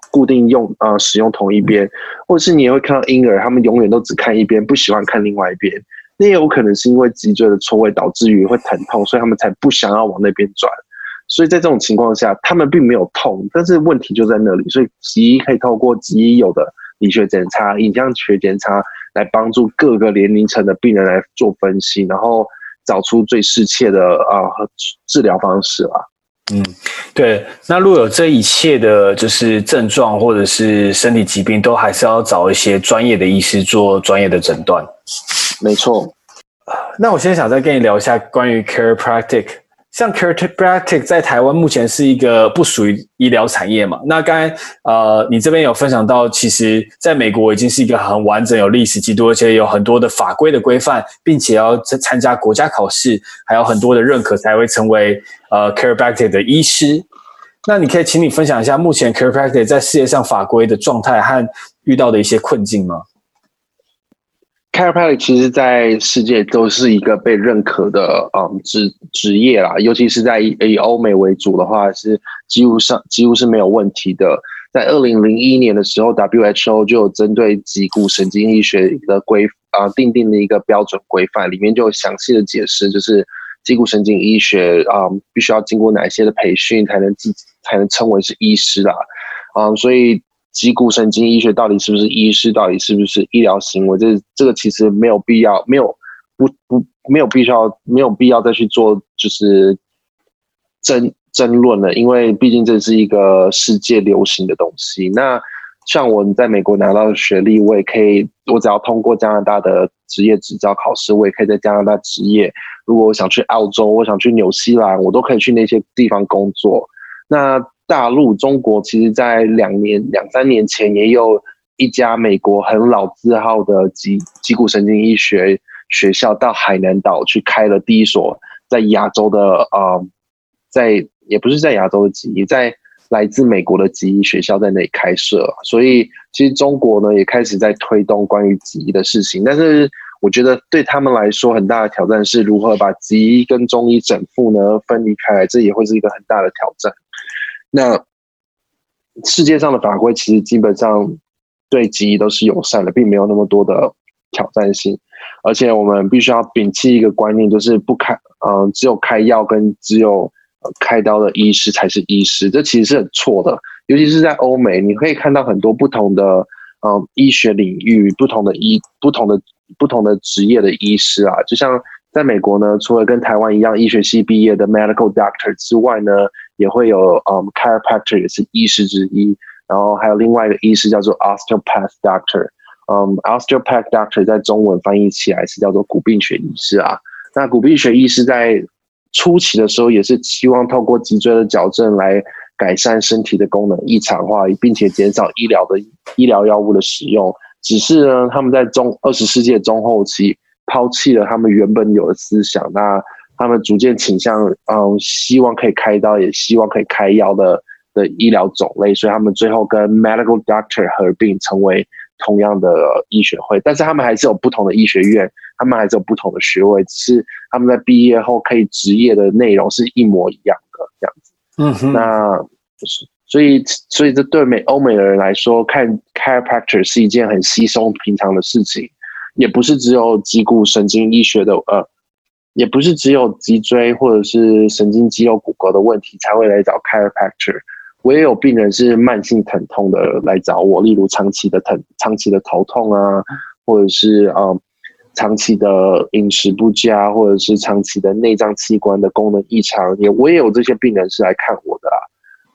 固定用呃使用同一边，或者是你也会看到婴儿，他们永远都只看一边，不喜欢看另外一边，那也有可能是因为脊椎的错位导致于会疼痛，所以他们才不想要往那边转。所以在这种情况下，他们并没有痛，但是问题就在那里。所以脊医可以透过脊医有的理学检查、影像学检查，来帮助各个年龄层的病人来做分析，然后找出最适切的啊、呃、治疗方式啊。嗯，对。那如果有这一切的，就是症状或者是身体疾病，都还是要找一些专业的医师做专业的诊断。没错。那我现在想再跟你聊一下关于 chiropractic。像 chiropractic 在台湾目前是一个不属于医疗产业嘛？那刚才呃，你这边有分享到，其实在美国已经是一个很完整、有历史记录，而且有很多的法规的规范，并且要参加国家考试，还有很多的认可才会成为呃 chiropractic 的医师。那你可以请你分享一下目前 chiropractic 在世界上法规的状态和遇到的一些困境吗？Chiropractic 其实，在世界都是一个被认可的嗯职职业啦，尤其是在以欧美为主的话，是几乎上几乎是没有问题的。在二零零一年的时候，WHO 就有针对脊骨神经医学的规啊定定的一个标准规范，里面就有详细的解释，就是脊骨神经医学啊必须要经过哪些的培训才能自才能称为是医师啦，啊，所以脊骨神经医学到底是不是医师，到底是不是医疗行为，这这个其实没有必要，没有不不没有必要没有必要再去做就是争。争论了，因为毕竟这是一个世界流行的东西。那像我在美国拿到的学历，我也可以，我只要通过加拿大的职业执照考试，我也可以在加拿大执业。如果我想去澳洲，我想去纽西兰，我都可以去那些地方工作。那大陆中国其实，在两年两三年前，也有一家美国很老字号的脊脊骨神经医学学校到海南岛去开了第一所在亚洲的呃，在。也不是在亚洲的脊医，在来自美国的脊医学校在那里开设，所以其实中国呢也开始在推动关于脊医的事情。但是我觉得对他们来说，很大的挑战是如何把脊医跟中医整复呢分离开来，这也会是一个很大的挑战。那世界上的法规其实基本上对脊医都是友善的，并没有那么多的挑战性。而且我们必须要摒弃一个观念，就是不开，嗯、只有开药跟只有。开刀的医师才是医师，这其实是很错的。尤其是在欧美，你可以看到很多不同的嗯医学领域、不同的医、不同的不同的职业的医师啊。就像在美国呢，除了跟台湾一样医学系毕业的 medical doctor 之外呢，也会有嗯 chiropractor 也是医师之一。然后还有另外一个医师叫做 osteopath doctor，嗯 osteopath doctor 在中文翻译起来是叫做骨病学医师啊。那骨病学医师在初期的时候也是希望透过脊椎的矫正来改善身体的功能异常化，并且减少医疗的医疗药物的使用。只是呢，他们在中二十世纪中后期抛弃了他们原本有的思想，那他们逐渐倾向嗯，希望可以开刀，也希望可以开药的的医疗种类，所以他们最后跟 medical doctor 合并成为同样的医学会。但是他们还是有不同的医学院。他们还是有不同的学位，只是他们在毕业后可以执业的内容是一模一样的这样子。嗯哼，那就是所以，所以这对美欧美的人来说，看 chiropractor 是一件很稀松平常的事情，也不是只有脊骨神经医学的呃，也不是只有脊椎或者是神经肌肉骨骼的问题才会来找 chiropractor。我也有病人是慢性疼痛的来找我，例如长期的疼、长期的头痛啊，或者是呃。长期的饮食不佳，或者是长期的内脏器官的功能异常，也我也有这些病人是来看我的啊。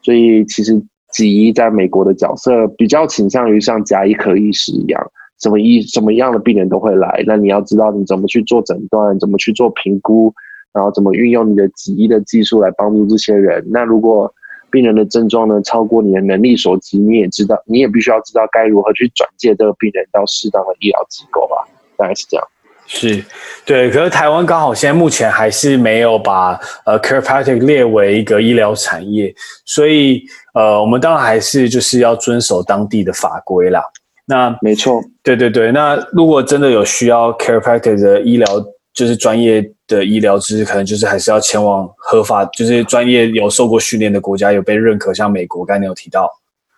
所以其实脊医在美国的角色比较倾向于像家医科医师一样，什么医什么样的病人都会来。那你要知道你怎么去做诊断，怎么去做评估，然后怎么运用你的脊医的技术来帮助这些人。那如果病人的症状呢超过你的能力所及，你也知道，你也必须要知道该如何去转介这个病人到适当的医疗机构吧。大概是这样。是，对，可是台湾刚好现在目前还是没有把呃 chiropractic 列为一个医疗产业，所以呃，我们当然还是就是要遵守当地的法规啦。那没错，对对对。那如果真的有需要 chiropractic 的医疗，就是专业的医疗知识，可能就是还是要前往合法，就是专业有受过训练的国家，有被认可，像美国，刚才你有提到。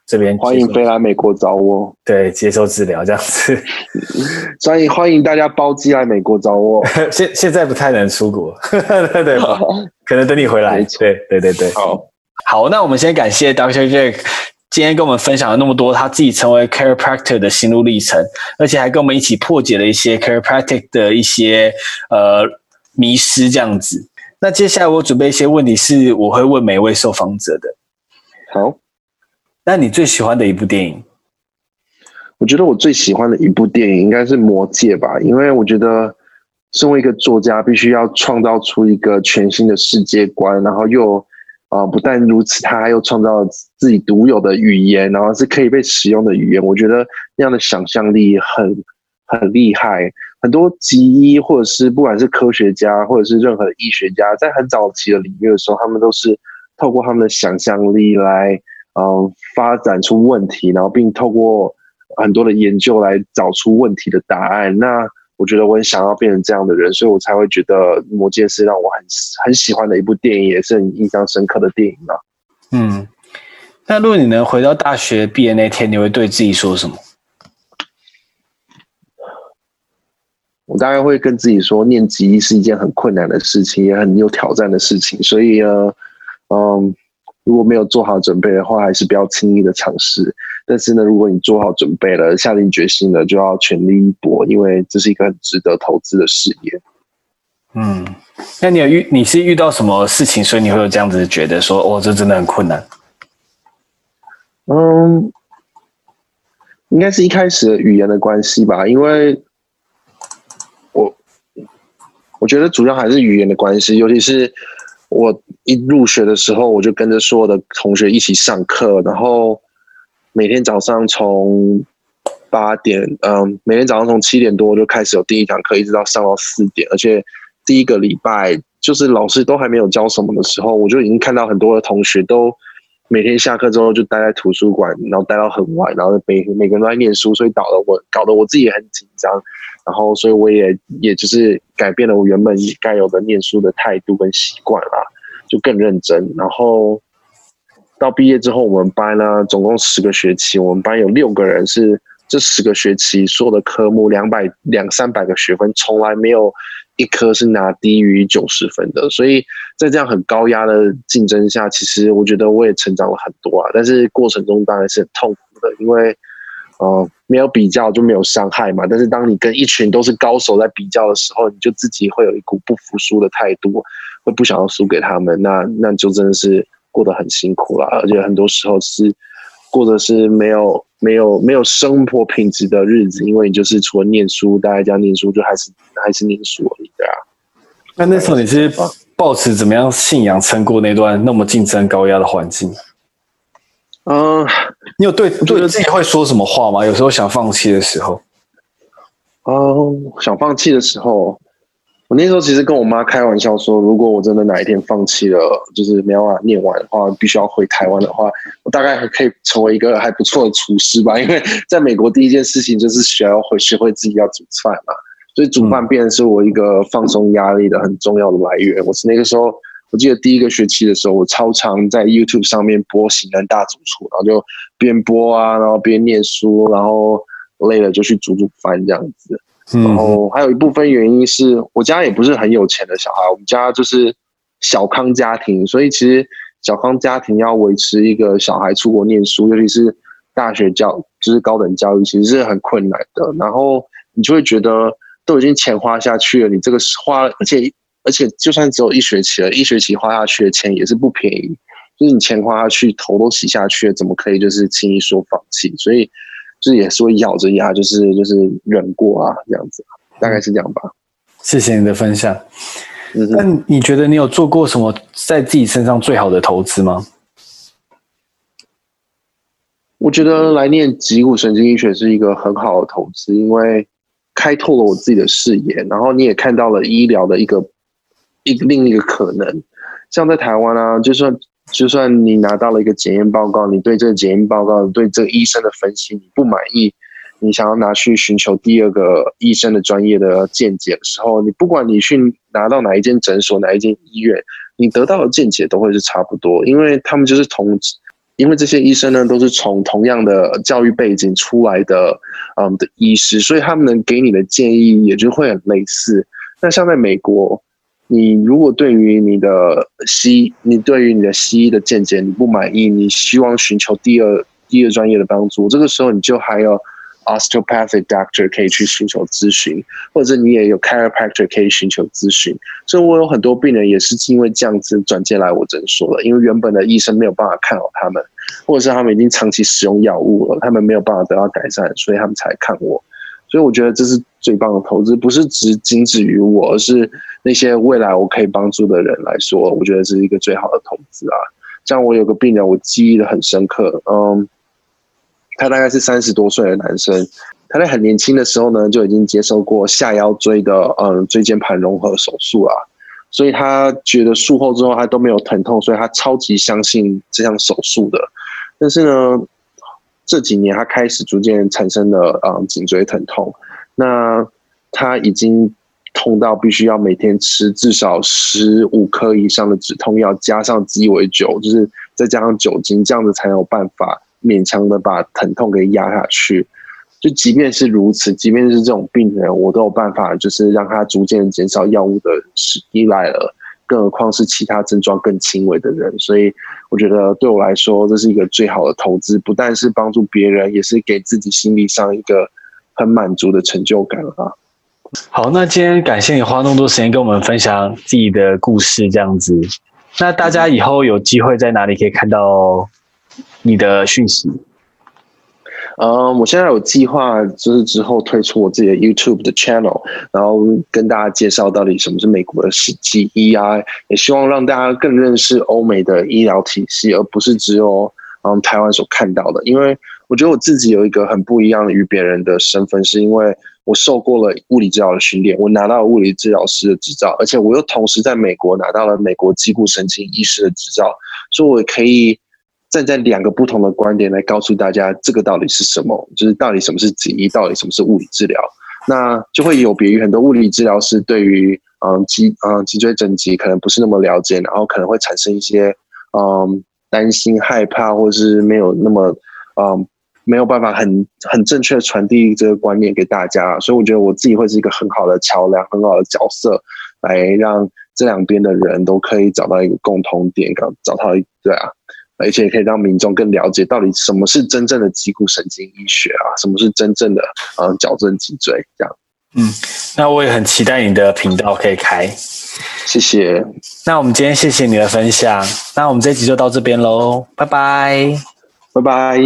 这边欢迎飞来美国找我，对，接受治疗这样子，所以欢迎大家包机来美国找我。现现在不太能出国，对对，可能等你回来。对对对对，好，好，那我们先感谢 Dr. Jack 今天跟我们分享了那么多他自己成为 chiropractor 的心路历程，而且还跟我们一起破解了一些 chiropractic 的一些呃迷失这样子。那接下来我准备一些问题是我会问每位受访者的。好。那你最喜欢的一部电影？我觉得我最喜欢的一部电影应该是《魔戒》吧，因为我觉得身为一个作家，必须要创造出一个全新的世界观，然后又啊、呃，不但如此，他还又创造了自己独有的语言，然后是可以被使用的语言。我觉得那样的想象力很很厉害。很多脊医或者是不管是科学家或者是任何的医学家，在很早期的领域的时候，他们都是透过他们的想象力来。嗯，发展出问题，然后并透过很多的研究来找出问题的答案。那我觉得我很想要变成这样的人，所以我才会觉得《魔戒》是让我很很喜欢的一部电影，也是很印象深刻的电影啊。嗯，那如果你能回到大学毕业那天，你会对自己说什么？我大概会跟自己说，念籍医是一件很困难的事情，也很有挑战的事情。所以呢，嗯，如果没有做好准备的话，还是不要轻易的尝试。但是呢，如果你做好准备了，下定决心了，就要全力一搏，因为这是一个很值得投资的事业。嗯，那你有遇你是遇到什么事情，所以你会有这样子觉得说，哦，这真的很困难？嗯，应该是一开始的语言的关系吧，因为。我觉得主要还是语言的关系，尤其是我一入学的时候，我就跟着所有的同学一起上课，然后每天早上从八点，嗯，每天早上从七点多就开始有第一堂课，一直到上到四点，而且第一个礼拜就是老师都还没有教什么的时候，我就已经看到很多的同学都每天下课之后就待在图书馆，然后待到很晚，然后每每个人都在念书，所以搞得我搞得我自己也很紧张。然后，所以我也也就是改变了我原本该有的念书的态度跟习惯啦，就更认真。然后到毕业之后，我们班呢总共十个学期，我们班有六个人是这十个学期所有的科目两百两三百个学分，从来没有一科是拿低于九十分的。所以在这样很高压的竞争下，其实我觉得我也成长了很多啊。但是过程中当然是很痛苦的，因为。呃，没有比较就没有伤害嘛。但是当你跟一群都是高手在比较的时候，你就自己会有一股不服输的态度，会不想要输给他们。那那就真的是过得很辛苦了，而且很多时候是过的是没有没有没有生活品质的日子，因为你就是除了念书，大家这样念书就还是还是念书而已，对啊。那那时候你是抱持怎么样信仰撑过那段那么竞争高压的环境？嗯，uh, 你有对对自己会说什么话吗？有时候想放弃的时候，哦，uh, 想放弃的时候，我那时候其实跟我妈开玩笑说，如果我真的哪一天放弃了，就是没办法念完的话，必须要回台湾的话，我大概还可以成为一个还不错的厨师吧。因为在美国第一件事情就是学要会学会自己要煮饭嘛，所以煮饭变成是我一个放松压力的很重要的来源。我是那个时候。我记得第一个学期的时候，我超常在 YouTube 上面播《型男大主厨》，然后就边播啊，然后边念书，然后累了就去煮煮饭这样子。然后还有一部分原因是我家也不是很有钱的小孩，我们家就是小康家庭，所以其实小康家庭要维持一个小孩出国念书，尤其是大学教，就是高等教育，其实是很困难的。然后你就会觉得都已经钱花下去了，你这个花，而且。而且，就算只有一学期了，一学期花下去的钱也是不便宜。就是你钱花下去，头都洗下去了，怎么可以就是轻易说放弃？所以，就是也是会咬着牙，就是就是忍过啊，这样子，大概是这样吧。谢谢你的分享。那你觉得你有做过什么在自己身上最好的投资吗？我觉得来念脊骨神经医学是一个很好的投资，因为开拓了我自己的视野，然后你也看到了医疗的一个。一个另一个可能，像在台湾啊，就算就算你拿到了一个检验报告，你对这个检验报告、对这个医生的分析你不满意，你想要拿去寻求第二个医生的专业的见解的时候，你不管你去拿到哪一间诊所、哪一间医院，你得到的见解都会是差不多，因为他们就是同，因为这些医生呢都是从同样的教育背景出来的，嗯的医师，所以他们能给你的建议也就会很类似。那像在美国。你如果对于你的西，你对于你的西医的见解你不满意，你希望寻求第二第二专业的帮助，这个时候你就还有 osteopathic doctor 可以去寻求咨询，或者你也有 chiropractor 可以寻求咨询。所以我有很多病人也是因为这样子转进来我诊所的，因为原本的医生没有办法看好他们，或者是他们已经长期使用药物了，他们没有办法得到改善，所以他们才看我。所以我觉得这是最棒的投资，不是只仅止于我，而是那些未来我可以帮助的人来说，我觉得这是一个最好的投资啊。像我有个病人，我记忆的很深刻，嗯，他大概是三十多岁的男生，他在很年轻的时候呢就已经接受过下腰椎的嗯椎间盘融合手术啊，所以他觉得术后之后他都没有疼痛，所以他超级相信这项手术的，但是呢。这几年他开始逐渐产生了嗯颈椎疼痛，那他已经痛到必须要每天吃至少十五颗以上的止痛药，加上鸡尾酒，就是再加上酒精，这样子才有办法勉强的把疼痛给压下去。就即便是如此，即便是这种病人，我都有办法，就是让他逐渐减少药物的依赖了。更何况是其他症状更轻微的人，所以我觉得对我来说，这是一个最好的投资，不但是帮助别人，也是给自己心理上一个很满足的成就感啊。好，那今天感谢你花那么多时间跟我们分享自己的故事，这样子。那大家以后有机会在哪里可以看到你的讯息？嗯，我现在有计划，就是之后推出我自己的 YouTube 的 channel，然后跟大家介绍到底什么是美国的疾医啊，也希望让大家更认识欧美的医疗体系，而不是只有嗯台湾所看到的。因为我觉得我自己有一个很不一样的与别人的身份，是因为我受过了物理治疗的训练，我拿到了物理治疗师的执照，而且我又同时在美国拿到了美国脊骨神经医师的执照，所以我可以。站在两个不同的观点来告诉大家，这个到底是什么？就是到底什么是脊医，到底什么是物理治疗？那就会有别于很多物理治疗师对于嗯脊嗯脊椎整脊可能不是那么了解，然后可能会产生一些嗯担心、害怕，或是没有那么嗯没有办法很很正确的传递这个观念给大家。所以我觉得我自己会是一个很好的桥梁，很好的角色，来让这两边的人都可以找到一个共同点，找到一对啊。而且可以让民众更了解到底什么是真正的脊骨神经医学啊，什么是真正的嗯矫正脊椎这样。嗯，那我也很期待你的频道可以开。谢谢。那我们今天谢谢你的分享，那我们这集就到这边喽，拜拜，拜拜。